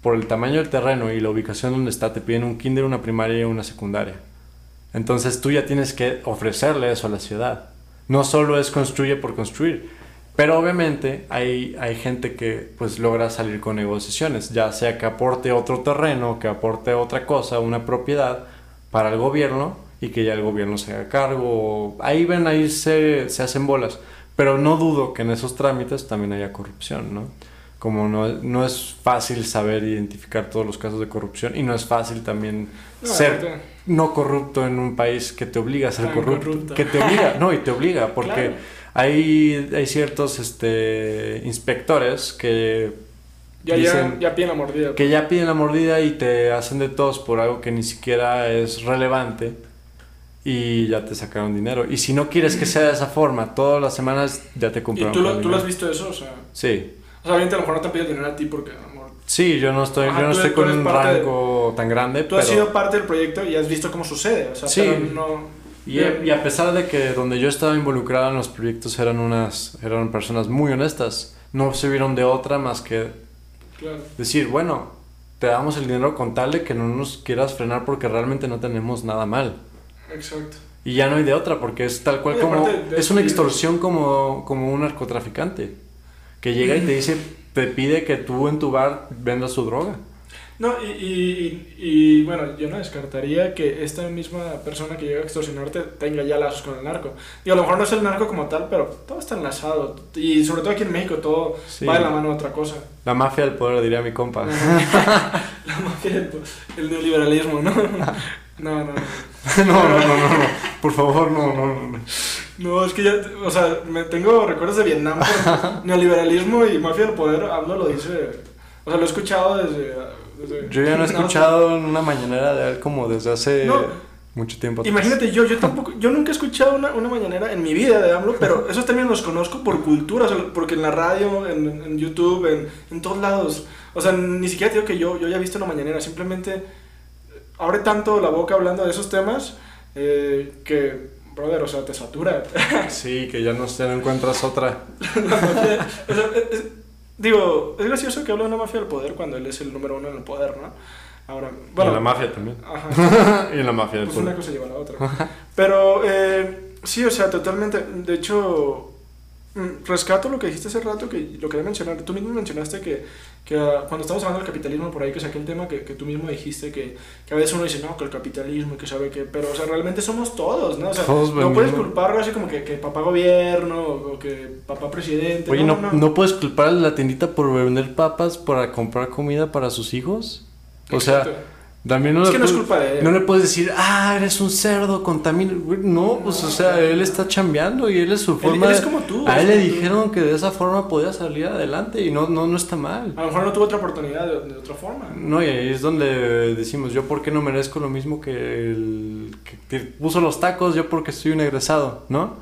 por el tamaño del terreno y la ubicación donde está, te piden un kinder, una primaria y una secundaria. Entonces tú ya tienes que ofrecerle eso a la ciudad. No solo es construye por construir. Pero obviamente hay, hay gente que pues logra salir con negociaciones, ya sea que aporte otro terreno, que aporte otra cosa, una propiedad para el gobierno y que ya el gobierno se haga cargo. Ahí ven, ahí se, se hacen bolas. Pero no dudo que en esos trámites también haya corrupción, ¿no? Como no, no es fácil saber identificar todos los casos de corrupción y no es fácil también No, ser aparte- no corrupto en un país que te obliga a ser corrupto. corrupto. Que te obliga, no, y te obliga, porque Claro. hay, hay ciertos este, inspectores que Ya, dicen ya, ya piden la mordida. que ya piden la mordida y te hacen de tos por algo que ni siquiera es relevante y ya te sacaron dinero. Y si no quieres que sea de esa forma, todas las semanas ya te ¿Y compraron. tú, lo, tú lo has visto eso? O sea, Sí. o sea obviamente a lo mejor no te dinero a ti porque, amor, Sí, yo no estoy, Ajá, yo no estoy con un de- rango tan grande, tú pero... has sido parte del proyecto y has visto cómo sucede. O sea, Sí. pero no... Y, y a pesar de que donde yo estaba involucrado en los proyectos eran unas eran personas muy honestas, no se vieron de otra más que Claro. decir, bueno, te damos el dinero con tal de que no nos quieras frenar porque realmente no tenemos nada mal. Exacto. Y ya no hay de otra porque es tal cual como es una extorsión como como un narcotraficante que llega y te dice te pide que tú en tu bar vendas su droga. No, y, y, y, y, bueno, yo no descartaría que esta misma persona que llega a extorsionarte tenga ya lazos con el narco. Y a lo mejor no es el narco como tal, pero todo está enlazado. Y sobre todo aquí en México todo Sí. va de la mano a otra cosa. La mafia del poder diría mi compa. la mafia, del- el neoliberalismo, ¿no? No, no, no. no, no, no, no, no. Por favor, no, no, no. No, es que ya, o sea, me tengo recuerdos de Vietnam, neoliberalismo y mafia del poder, hablo lo dice, o sea, lo he escuchado desde... desde- Yo ya no he escuchado en una mañanera de él como desde hace No. mucho tiempo atrás. Imagínate, yo, yo tampoco, yo nunca he escuchado una, una mañanera en mi vida de AMLO, pero esos términos los conozco por cultura, o sea, porque en la radio, en, en YouTube, en, en todos lados. O sea, ni siquiera digo que yo, yo haya visto una mañanera, simplemente abre tanto la boca hablando de esos temas eh, que, brother, o sea, te satura. Sí, que ya no, ya no encuentras otra. La mafia- o sea, es- es- digo, es gracioso que hable de una mafia del poder cuando él es el número uno en el poder, ¿no? Ahora, y bueno, en la mafia también. ajá. y en la mafia del Pues una poder. cosa lleva a la otra. Pero eh, sí, o sea, totalmente. De hecho, mm, rescato lo que dijiste hace rato, que lo quería mencionar. Tú mismo mencionaste que, que ah, cuando estamos hablando del capitalismo, por ahí que saqué el tema, que, que tú mismo dijiste que, que a veces uno dice, no, que el capitalismo, y que sabe que. Pero, o sea, realmente somos todos, ¿no? O sea, Todos no puedes culparlo así como que, que papá gobierno o que papá presidente. Oye, no, ¿no, no. no puedes culpar a la tiendita por vender papas para comprar comida para sus hijos? O sea. También no Es le que no es puedes- culpa de él. No le puedes decir, ah, eres un cerdo, contamina. No, pues, o sea, él está chambeando y él es su Él- forma. él es de- como tú, A él le tú- dijeron que de esa forma podía salir adelante y no, no, no está mal. A lo mejor no tuvo otra oportunidad de, de otra forma. No, y ahí es donde decimos, yo por qué no merezco lo mismo que el que puso los tacos, yo porque soy un egresado, ¿no?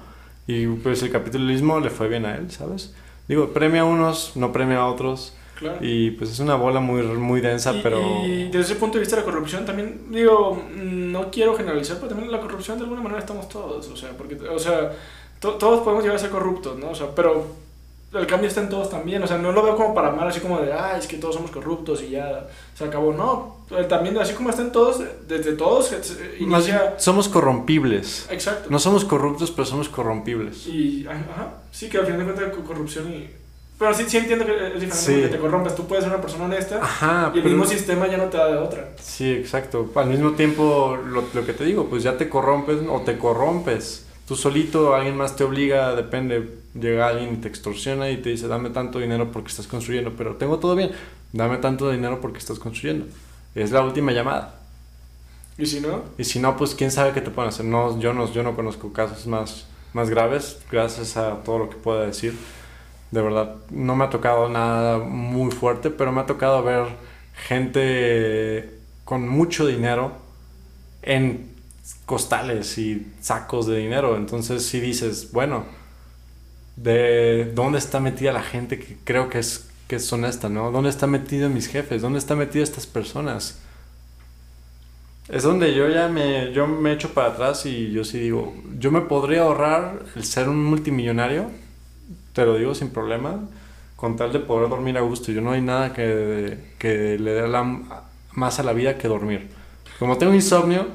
Y pues el capitalismo le fue bien a él, ¿sabes? Digo, premia a unos, no premia a otros. Claro. Y pues es una bola muy, muy densa, Y- pero... Y desde ese punto de vista la corrupción también, digo, no quiero generalizar, pero también la corrupción de alguna manera estamos todos, o sea, porque, o sea, to- todos podemos llegar a ser corruptos, ¿no? O sea, pero el cambio está en todos también, o sea, no lo veo como para mal, así como de, ah, es que todos somos corruptos y ya se acabó, no, también así como están todos, desde todos, eh, inicia... somos corrompibles. Exacto. No somos corruptos, pero somos corrompibles. Y, ajá, sí, que al final de cuentas co- corrupción y... Pero sí, sí entiendo que es diferente Sí. porque te corrompes, tú puedes ser una persona honesta Ajá, y el mismo sistema ya no te da de otra. Sí, exacto. Al mismo tiempo, lo, lo que te digo, pues ya te corrompes o te corrompes. Tú solito, alguien más te obliga, depende. Llega alguien y te extorsiona y te dice, dame tanto dinero porque estás construyendo, pero tengo todo bien, dame tanto dinero porque estás construyendo. Es la última llamada. Y si no, Y si no, pues quién sabe qué te pueden hacer. No, yo no, yo no conozco casos más, más graves, gracias a todo lo que pueda decir. De verdad, no me ha tocado nada muy fuerte, pero me ha tocado ver gente con mucho dinero en costales y sacos de dinero. Entonces si dices, bueno, ¿de dónde está metida la gente que creo que es, que es honesta, no? ¿Dónde está metido mis jefes? ¿Dónde está metido estas personas? Es donde yo ya me, yo me echo para atrás y yo sí digo, yo me podría ahorrar el ser un multimillonario, te lo digo sin problema, con tal de poder dormir a gusto. Yo no hay nada que, que le dé la, más a la vida que dormir. Como tengo insomnio,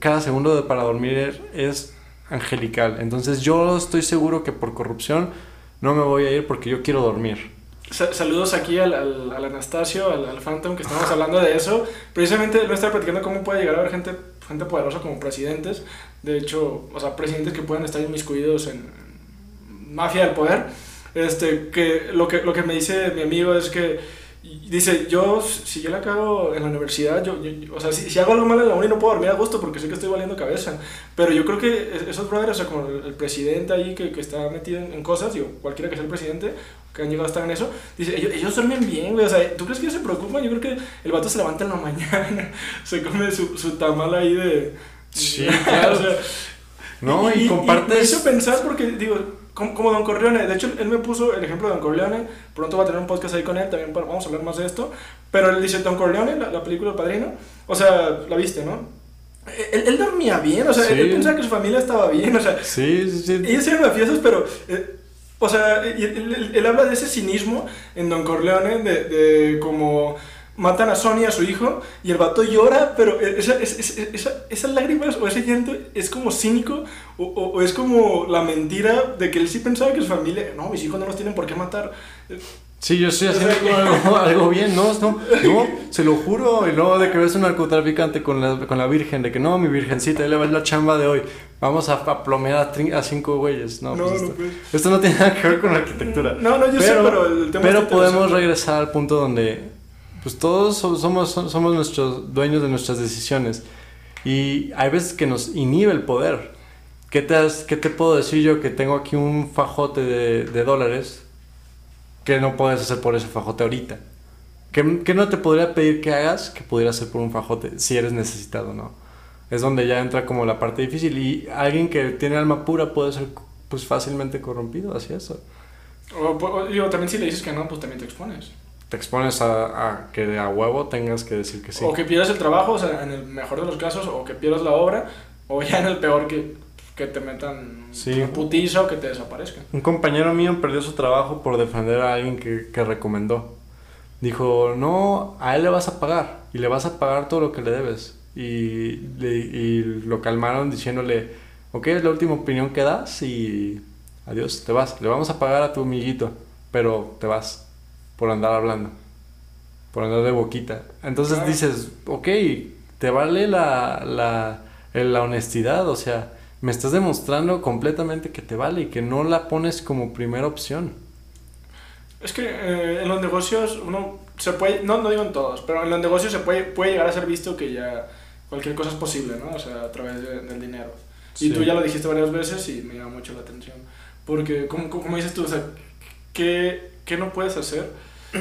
cada segundo de, para dormir es angelical. Entonces yo estoy seguro que por corrupción no me voy a ir porque yo quiero dormir. Sa- Saludos aquí al, al, al Anastasio, al, al Phantom, que estamos hablando de eso. Precisamente me está platicando cómo puede llegar a haber gente, gente poderosa como presidentes. De hecho, o sea, presidentes que puedan estar inmiscuidos en mafia del poder. Este, que lo que, lo que me dice mi amigo es que y dice, yo, si yo la cago en la universidad, yo, yo- o sea, si, si hago algo mal en la uni no puedo dormir a gusto porque sé que estoy valiendo cabeza. Pero yo creo que es- esos brothers, o sea, como el, el presidente ahí que, que está metido en, en cosas, digo, cualquiera que sea el presidente, que han llegado a estar en eso, dice, ellos, ellos duermen bien, güey, o sea, ¿tú crees que ellos se preocupan? Yo creo que el vato se levanta en la mañana, se come su, su tamal ahí de... Sí, claro. O sea, No, y, me compartes... hizo pensar porque, digo, como, como Don Corleone, de hecho, él me puso el ejemplo de Don Corleone, pronto va a tener un podcast ahí con él, también para- vamos a hablar más de esto, pero él dice, Don Corleone, la, la película El Padrino, o sea, la viste, ¿no? Él, él dormía bien, o sea, él, Sí. él pensaba que su familia estaba bien, o sea, Sí, sí, sí. ellos eran mafiosos, pero... eh, o sea, él, él- él habla de ese cinismo en Don Corleone, de, de como matan a Sony, a su hijo, y el vato llora, pero esa, esa, esa, esa- esas lágrimas o ese llanto es como cínico, o, o- o es como la mentira de que él sí pensaba que su familia, no, mis hijos no los tienen por qué matar. Sí, yo estoy haciendo algo, algo bien, no, no, no, se lo juro. Y luego de que ves un narcotraficante con la, con la virgen, de que no, mi virgencita, ahí le va la chamba de hoy. Vamos a, a plomear a, trin- a cinco güeyes. No, No, pues no, esto, pues. esto no tiene nada que ver con la arquitectura. No, no, yo sé, pero el tema pero podemos regresar al punto donde pues todos so- somos, somos nuestros dueños de nuestras decisiones. Y hay veces que nos inhibe el poder. ¿Qué te, has- qué te puedo decir yo que tengo aquí un fajote de, de dólares que no puedes hacer por ese fajote ahorita? ¿Qué, qué no te podría pedir que hagas que pudiera hacer por un fajote si eres necesitado no? es donde ya entra como la parte difícil. Y alguien que tiene alma pura puede ser pues fácilmente corrompido hacia eso. O, o- digo, también si le dices que no, pues también te expones. Te expones a, a que a huevo tengas que decir que sí. O que pierdas el trabajo, o sea, en el mejor de los casos, o que pierdas la obra, o ya en el peor que, que te metan Sí. una putiza o que te desaparezcan. Un compañero mío perdió su trabajo por defender a alguien que, que recomendó. Dijo, no, a él le vas a pagar y le vas a pagar todo lo que le debes. Y, le- y lo calmaron diciéndole, ok, es la última opinión que das y adiós, te vas. Le vamos a pagar a tu amiguito, pero te vas por andar hablando, por andar de boquita. Entonces Claro. dices, ok, te vale la, la, la honestidad, o sea, me estás demostrando completamente que te vale y que no la pones como primera opción. Es que eh, en los negocios uno se puede, no, no digo en todos, pero en los negocios se puede, puede llegar a ser visto que ya cualquier cosa es posible, ¿no? O sea, a través de- del dinero. Y Sí. tú ya lo dijiste varias veces y me llama mucho la atención. Porque, como, como dices tú, o sea, ¿qué, qué no puedes hacer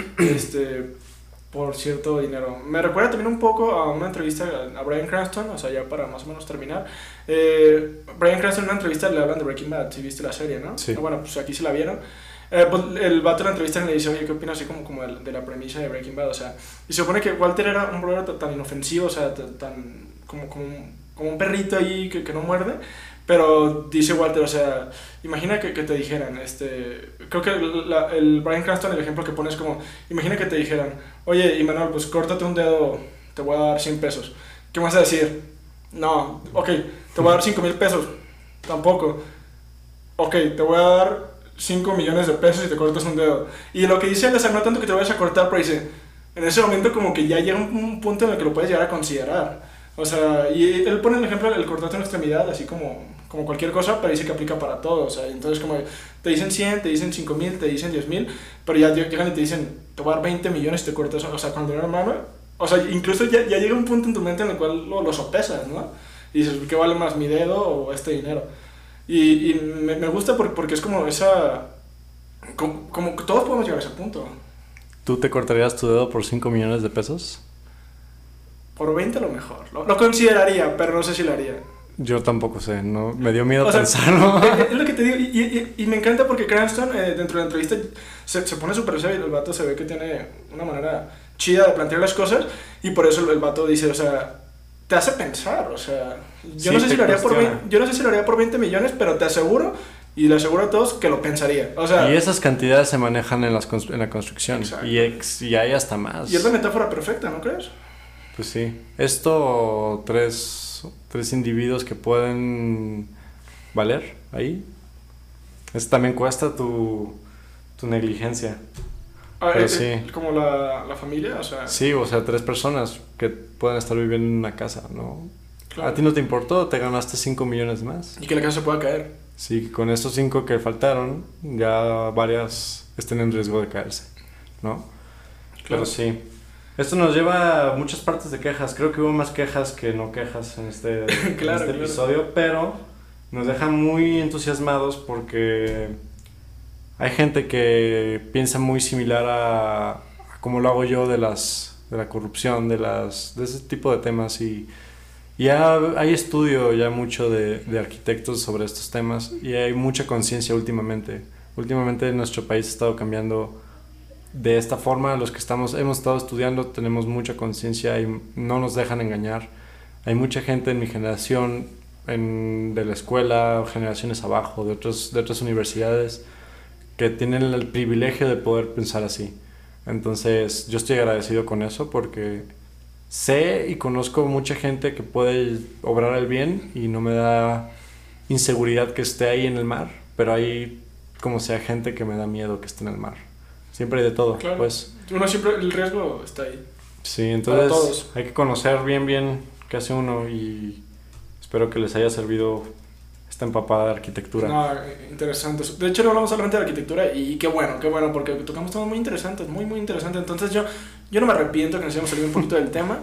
este, por cierto dinero? Me recuerda también un poco a una entrevista a Brian Cranston, o sea, ya para más o menos terminar. Eh, Brian Cranston en una entrevista le hablan de Breaking Bad, si viste la serie, ¿no? Sí. Bueno, pues aquí se la vieron. Eh, pues el vato en la entrevista le dice, oye, ¿qué opinas así como, como de, de la premisa de Breaking Bad? O sea, y se supone que Walter era un brother tan- inofensivo, o sea, tan, como, como, como un perrito ahí que, que no muerde. Pero dice Walter, o sea, imagina que, que te dijeran, este, creo que la- el Brian Cranston, el ejemplo que pones es como, imagina que te dijeran, oye, Imanol, pues córtate un dedo, te voy a dar 100 pesos. ¿Qué vas a decir? No, ok, te voy a dar 5 mil pesos. Tampoco. Ok, te voy a dar 5 millones de pesos y te cortas un dedo. Y lo que dice es, no tanto que te vayas a cortar, pero dice, en ese momento como que ya llega un, un punto en el que lo puedes llegar a considerar. O sea, y él pone el ejemplo del cortarte una extremidad, así como, como cualquier cosa, pero dice que aplica para todo. O sea, entonces como te dicen 100, te dicen 5 mil, te dicen 10 mil, pero ya llegan y te dicen, te voy a dar 20 millones y te cortas, o sea, con dinero en mano. O sea, incluso ya, ya llega un punto en tu mente en el cual lo, lo sopesas, ¿no? Y dices, ¿qué vale más, mi dedo o este dinero? Y, y me, me gusta por- porque es como esa... Como, como todos podemos llegar a ese punto. ¿Tú te cortarías tu dedo por 5 millones de pesos? Por 20 a lo mejor. Lo, lo consideraría, pero no sé si lo haría. Yo tampoco sé, no me dio miedo O sea, pensarlo. Es es lo que te digo, y, y- y me encanta porque Cranston eh, dentro de la entrevista se, se pone súper serio y el vato se ve que tiene una manera chida de plantear las cosas y por eso el vato dice, o sea, te hace pensar, o sea, yo, Sí, no sé si lo haría por cuestiona. 20, yo no sé si lo haría por 20 millones, pero te aseguro y le aseguro a todos que lo pensaría. O sea, y esas cantidades se manejan en, las constru- en la construcción. Y, ex- y hay hasta más. y es la metáfora perfecta, ¿no crees? Pues sí. Esto, tres, tres individuos que pueden valer ahí. Eso también cuesta tu, tu negligencia. Ah, Pero eh, sí. eh, Como la, la familia, o sea, Sí, o sea, tres personas que pueden estar viviendo en una casa, ¿no? claro. A ti no te importó, te ganaste 5 millones más. y que la casa pueda caer. Sí, con estos 5 que faltaron, ya varias estén en riesgo de caerse, ¿no? Claro. Pero sí. Esto nos lleva a muchas partes de quejas. Creo que hubo más quejas que no quejas en este, en Claro, este claro. episodio, pero nos deja muy entusiasmados porque hay gente que piensa muy similar a, a como lo hago yo de las de la corrupción, de las de ese tipo de temas y y ya hay estudio ya mucho de, de arquitectos sobre estos temas y hay mucha conciencia últimamente. Últimamente nuestro país ha estado cambiando de esta forma. Los que estamos, hemos estado estudiando tenemos mucha conciencia y no nos dejan engañar. Hay mucha gente en mi generación, en, de la escuela, generaciones abajo, de otras universidades, que tienen el privilegio de poder pensar así. Entonces yo estoy agradecido con eso porque sé y conozco mucha gente que puede obrar el bien y no me da inseguridad que esté ahí en el mar, pero hay como sea gente que me da miedo que esté en el mar. Siempre hay de todo, Claro. pues. Uno siempre, el riesgo está ahí. Sí, entonces todos. hay que conocer bien bien qué hace uno y espero que les haya servido esta empapada de arquitectura. No, interesante. De hecho, no hablamos solamente de arquitectura y qué bueno, qué bueno, porque tocamos temas muy interesantes, muy, muy interesantes. Entonces, yo, yo no me arrepiento que nos hayamos salido un poquito del tema.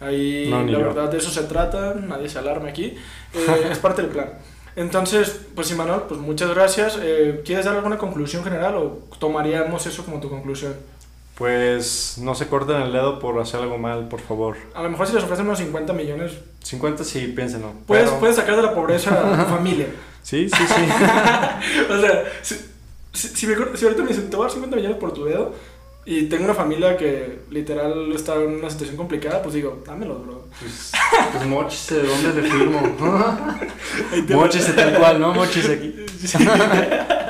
Ahí, No, la yo. verdad, de eso se trata, nadie se alarme aquí. Eh, es parte del plan. Entonces, pues, Imanol, pues muchas gracias. Eh, ¿Quieres dar alguna conclusión general o tomaríamos eso como tu conclusión? Pues no se corten el dedo por hacer algo mal, por favor. A lo mejor si les ofrecen unos 50 millones, 50 sí, piénsenlo. puedes, pero- puedes sacar de la pobreza a tu familia. Sí, sí, sí. o sea, si, si, si me si ahorita me dicen, te voy a dar 50 millones por tu dedo y tengo una familia que literal está en una situación complicada, pues digo, dámelos, bro. Pues, pues mochise, ¿de dónde le firmo? Mochise tal cual, ¿no? Mochise aquí.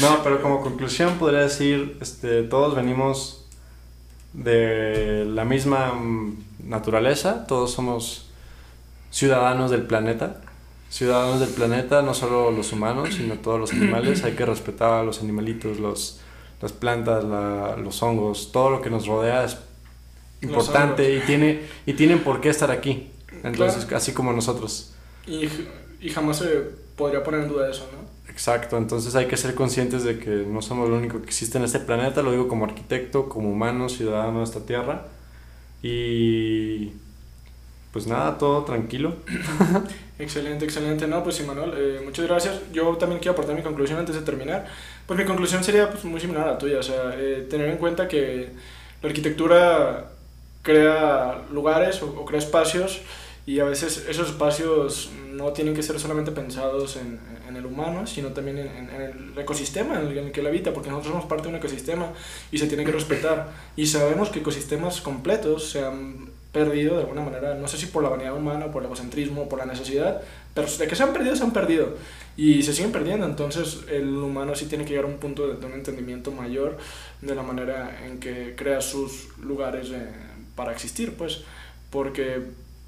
No, pero como conclusión podría decir, este, todos venimos de la misma naturaleza, todos somos ciudadanos del planeta. Ciudadanos del planeta, no solo los humanos, sino todos los animales. Hay que respetar a los animalitos, los, las plantas, la- los hongos, todo lo que nos rodea es importante y, tiene, y tienen por qué estar aquí. Entonces, así como nosotros. Y, y jamás se podría poner en duda eso, ¿no? Exacto, entonces hay que ser conscientes de que no somos lo único que existe en este planeta, lo digo como arquitecto, como humano, ciudadano de esta tierra. Y pues nada, todo tranquilo. Excelente, excelente. No, pues sí, Manuel, eh, muchas gracias. Yo también quiero aportar mi conclusión antes de terminar. Pues mi conclusión sería pues, muy similar a la tuya, o sea, eh, tener en cuenta que la arquitectura crea lugares o, o crea espacios y a veces esos espacios no tienen que ser solamente pensados en, en el humano, sino también en, en- el ecosistema en el que él habita, porque nosotros somos parte de un ecosistema y se tiene que respetar. Y sabemos que ecosistemas completos se han perdido de alguna manera, no sé si por la vanidad humana, por el egocentrismo, por la necesidad, pero de que se han perdido, se han perdido. Y se siguen perdiendo, entonces el humano sí tiene que llegar a un punto de, de un entendimiento mayor de la manera en que crea sus lugares eh, para existir, pues, porque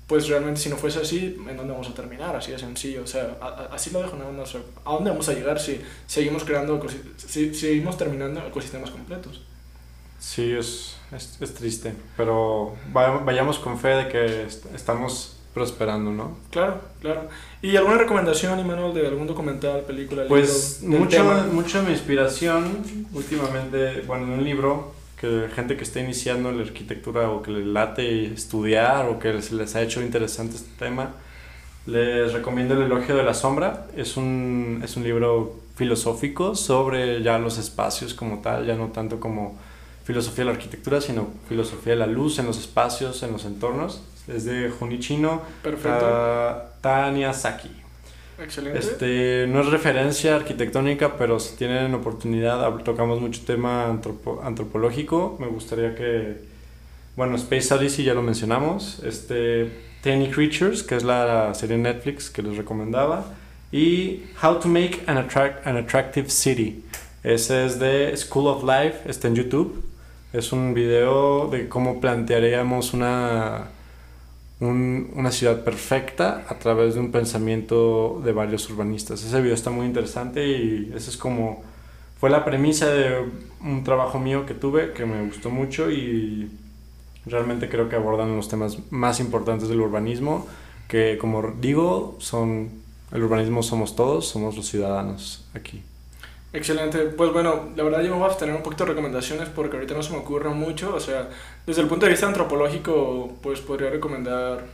pues realmente si no fuese así, ¿en dónde vamos a terminar? Así de sencillo, o sea, a- a- así lo dejo, no, no sé, ¿a dónde vamos a llegar si seguimos creando, si seguimos terminando ecosistemas completos? Sí, es, es, es triste, pero va- vayamos con fe de que est- estamos prosperando, ¿no? Claro, claro. ¿Y alguna recomendación, Imanol, de algún documental, película, Pues libro? del mucho, mucho mi inspiración últimamente, bueno, en un libro que gente que está iniciando en la arquitectura o que le late estudiar o que se les ha hecho interesante este tema, les recomiendo El elogio de la sombra. Es un, es un libro filosófico sobre ya los espacios como tal, ya no tanto como filosofía de la arquitectura, sino filosofía de la luz en los espacios, en los entornos. Es de Junichino Perfecto. Ta- Tanya Saki. Excelente. Este, no es referencia arquitectónica, pero si tienen oportunidad, tocamos mucho tema antropo- antropológico. Me gustaría que, bueno, Space Odyssey ya lo mencionamos. Este, Tiny Creatures, que es la serie Netflix que les recomendaba. Y How to Make an, Attract- an Attractive City. Ese es de School of Life, está en YouTube. Es un video de cómo plantearíamos una, un- una ciudad perfecta a través de un pensamiento de varios urbanistas. Ese video está muy interesante y ese es como fue la premisa de un trabajo mío que tuve que me gustó mucho y realmente creo que abordan los temas más importantes del urbanismo que como digo son el urbanismo somos todos, somos los ciudadanos aquí. Excelente. Pues bueno, la verdad yo me voy a abstener un poquito de recomendaciones porque ahorita no se me ocurre mucho. O sea, desde el punto de vista antropológico, pues podría recomendar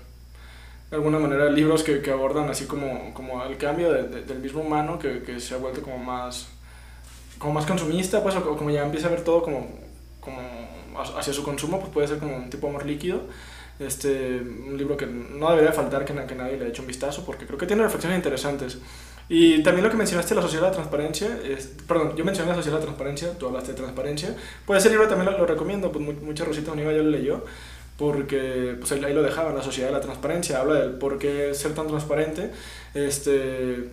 de alguna manera libros que, que abordan así como, como el cambio de- de- del mismo humano que, que se ha vuelto como más, como más consumista, pues, o como ya empieza a ver todo como, como hacia su consumo, pues puede ser como un tipo amor líquido. Este, un libro que no debería faltar que, que nadie le eche un vistazo porque creo que tiene reflexiones interesantes. Y también lo que mencionaste, la sociedad de la transparencia, es, perdón, yo mencioné la sociedad de la transparencia, tú hablaste de transparencia, pues ese libro también lo, lo recomiendo, pues mu- mucha Rosita Univa ya lo leyó, porque pues ahí ahí lo dejaban, la sociedad de la transparencia, habla del por qué ser tan transparente, este,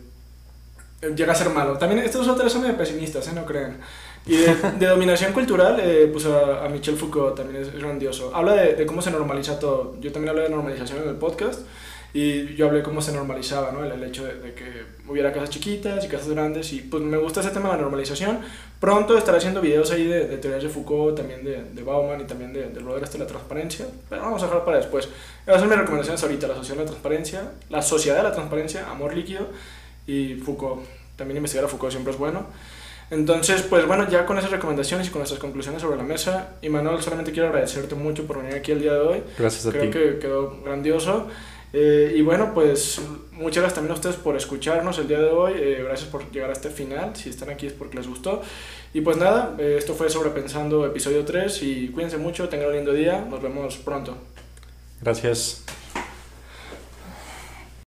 llega a ser malo. También estos autores son medio pesimistas, ¿eh? no crean. Y de, de dominación cultural, eh, pues a, a Michel Foucault también es, es grandioso. Habla de, de cómo se normaliza todo. Yo también hablé de normalización en el podcast. Y yo hablé cómo se normalizaba, ¿no? El, el hecho de, de que hubiera casas chiquitas y casas grandes. Y pues me gusta ese tema de la normalización. Pronto estaré haciendo videos ahí de, de teorías de Foucault, también de, de Bauman y también de, del brother este de la transparencia. Pero vamos a dejar para después. Esas son mis recomendaciones ahorita. La sociedad de la transparencia, la sociedad de la transparencia, amor líquido y Foucault. También investigar a Foucault siempre es bueno. Entonces, pues bueno, ya con esas recomendaciones y con nuestras conclusiones sobre la mesa, y Manuel, solamente quiero agradecerte mucho por venir aquí el día de hoy. Gracias a Creo ti. que quedó grandioso. Eh, y bueno, pues muchas gracias también a ustedes por escucharnos el día de hoy. Eh, gracias por llegar a este final. Si están aquí es porque les gustó. Y pues nada, eh, esto fue Sobrepensando episodio 3 y cuídense mucho, tengan un lindo día. Nos vemos pronto. Gracias.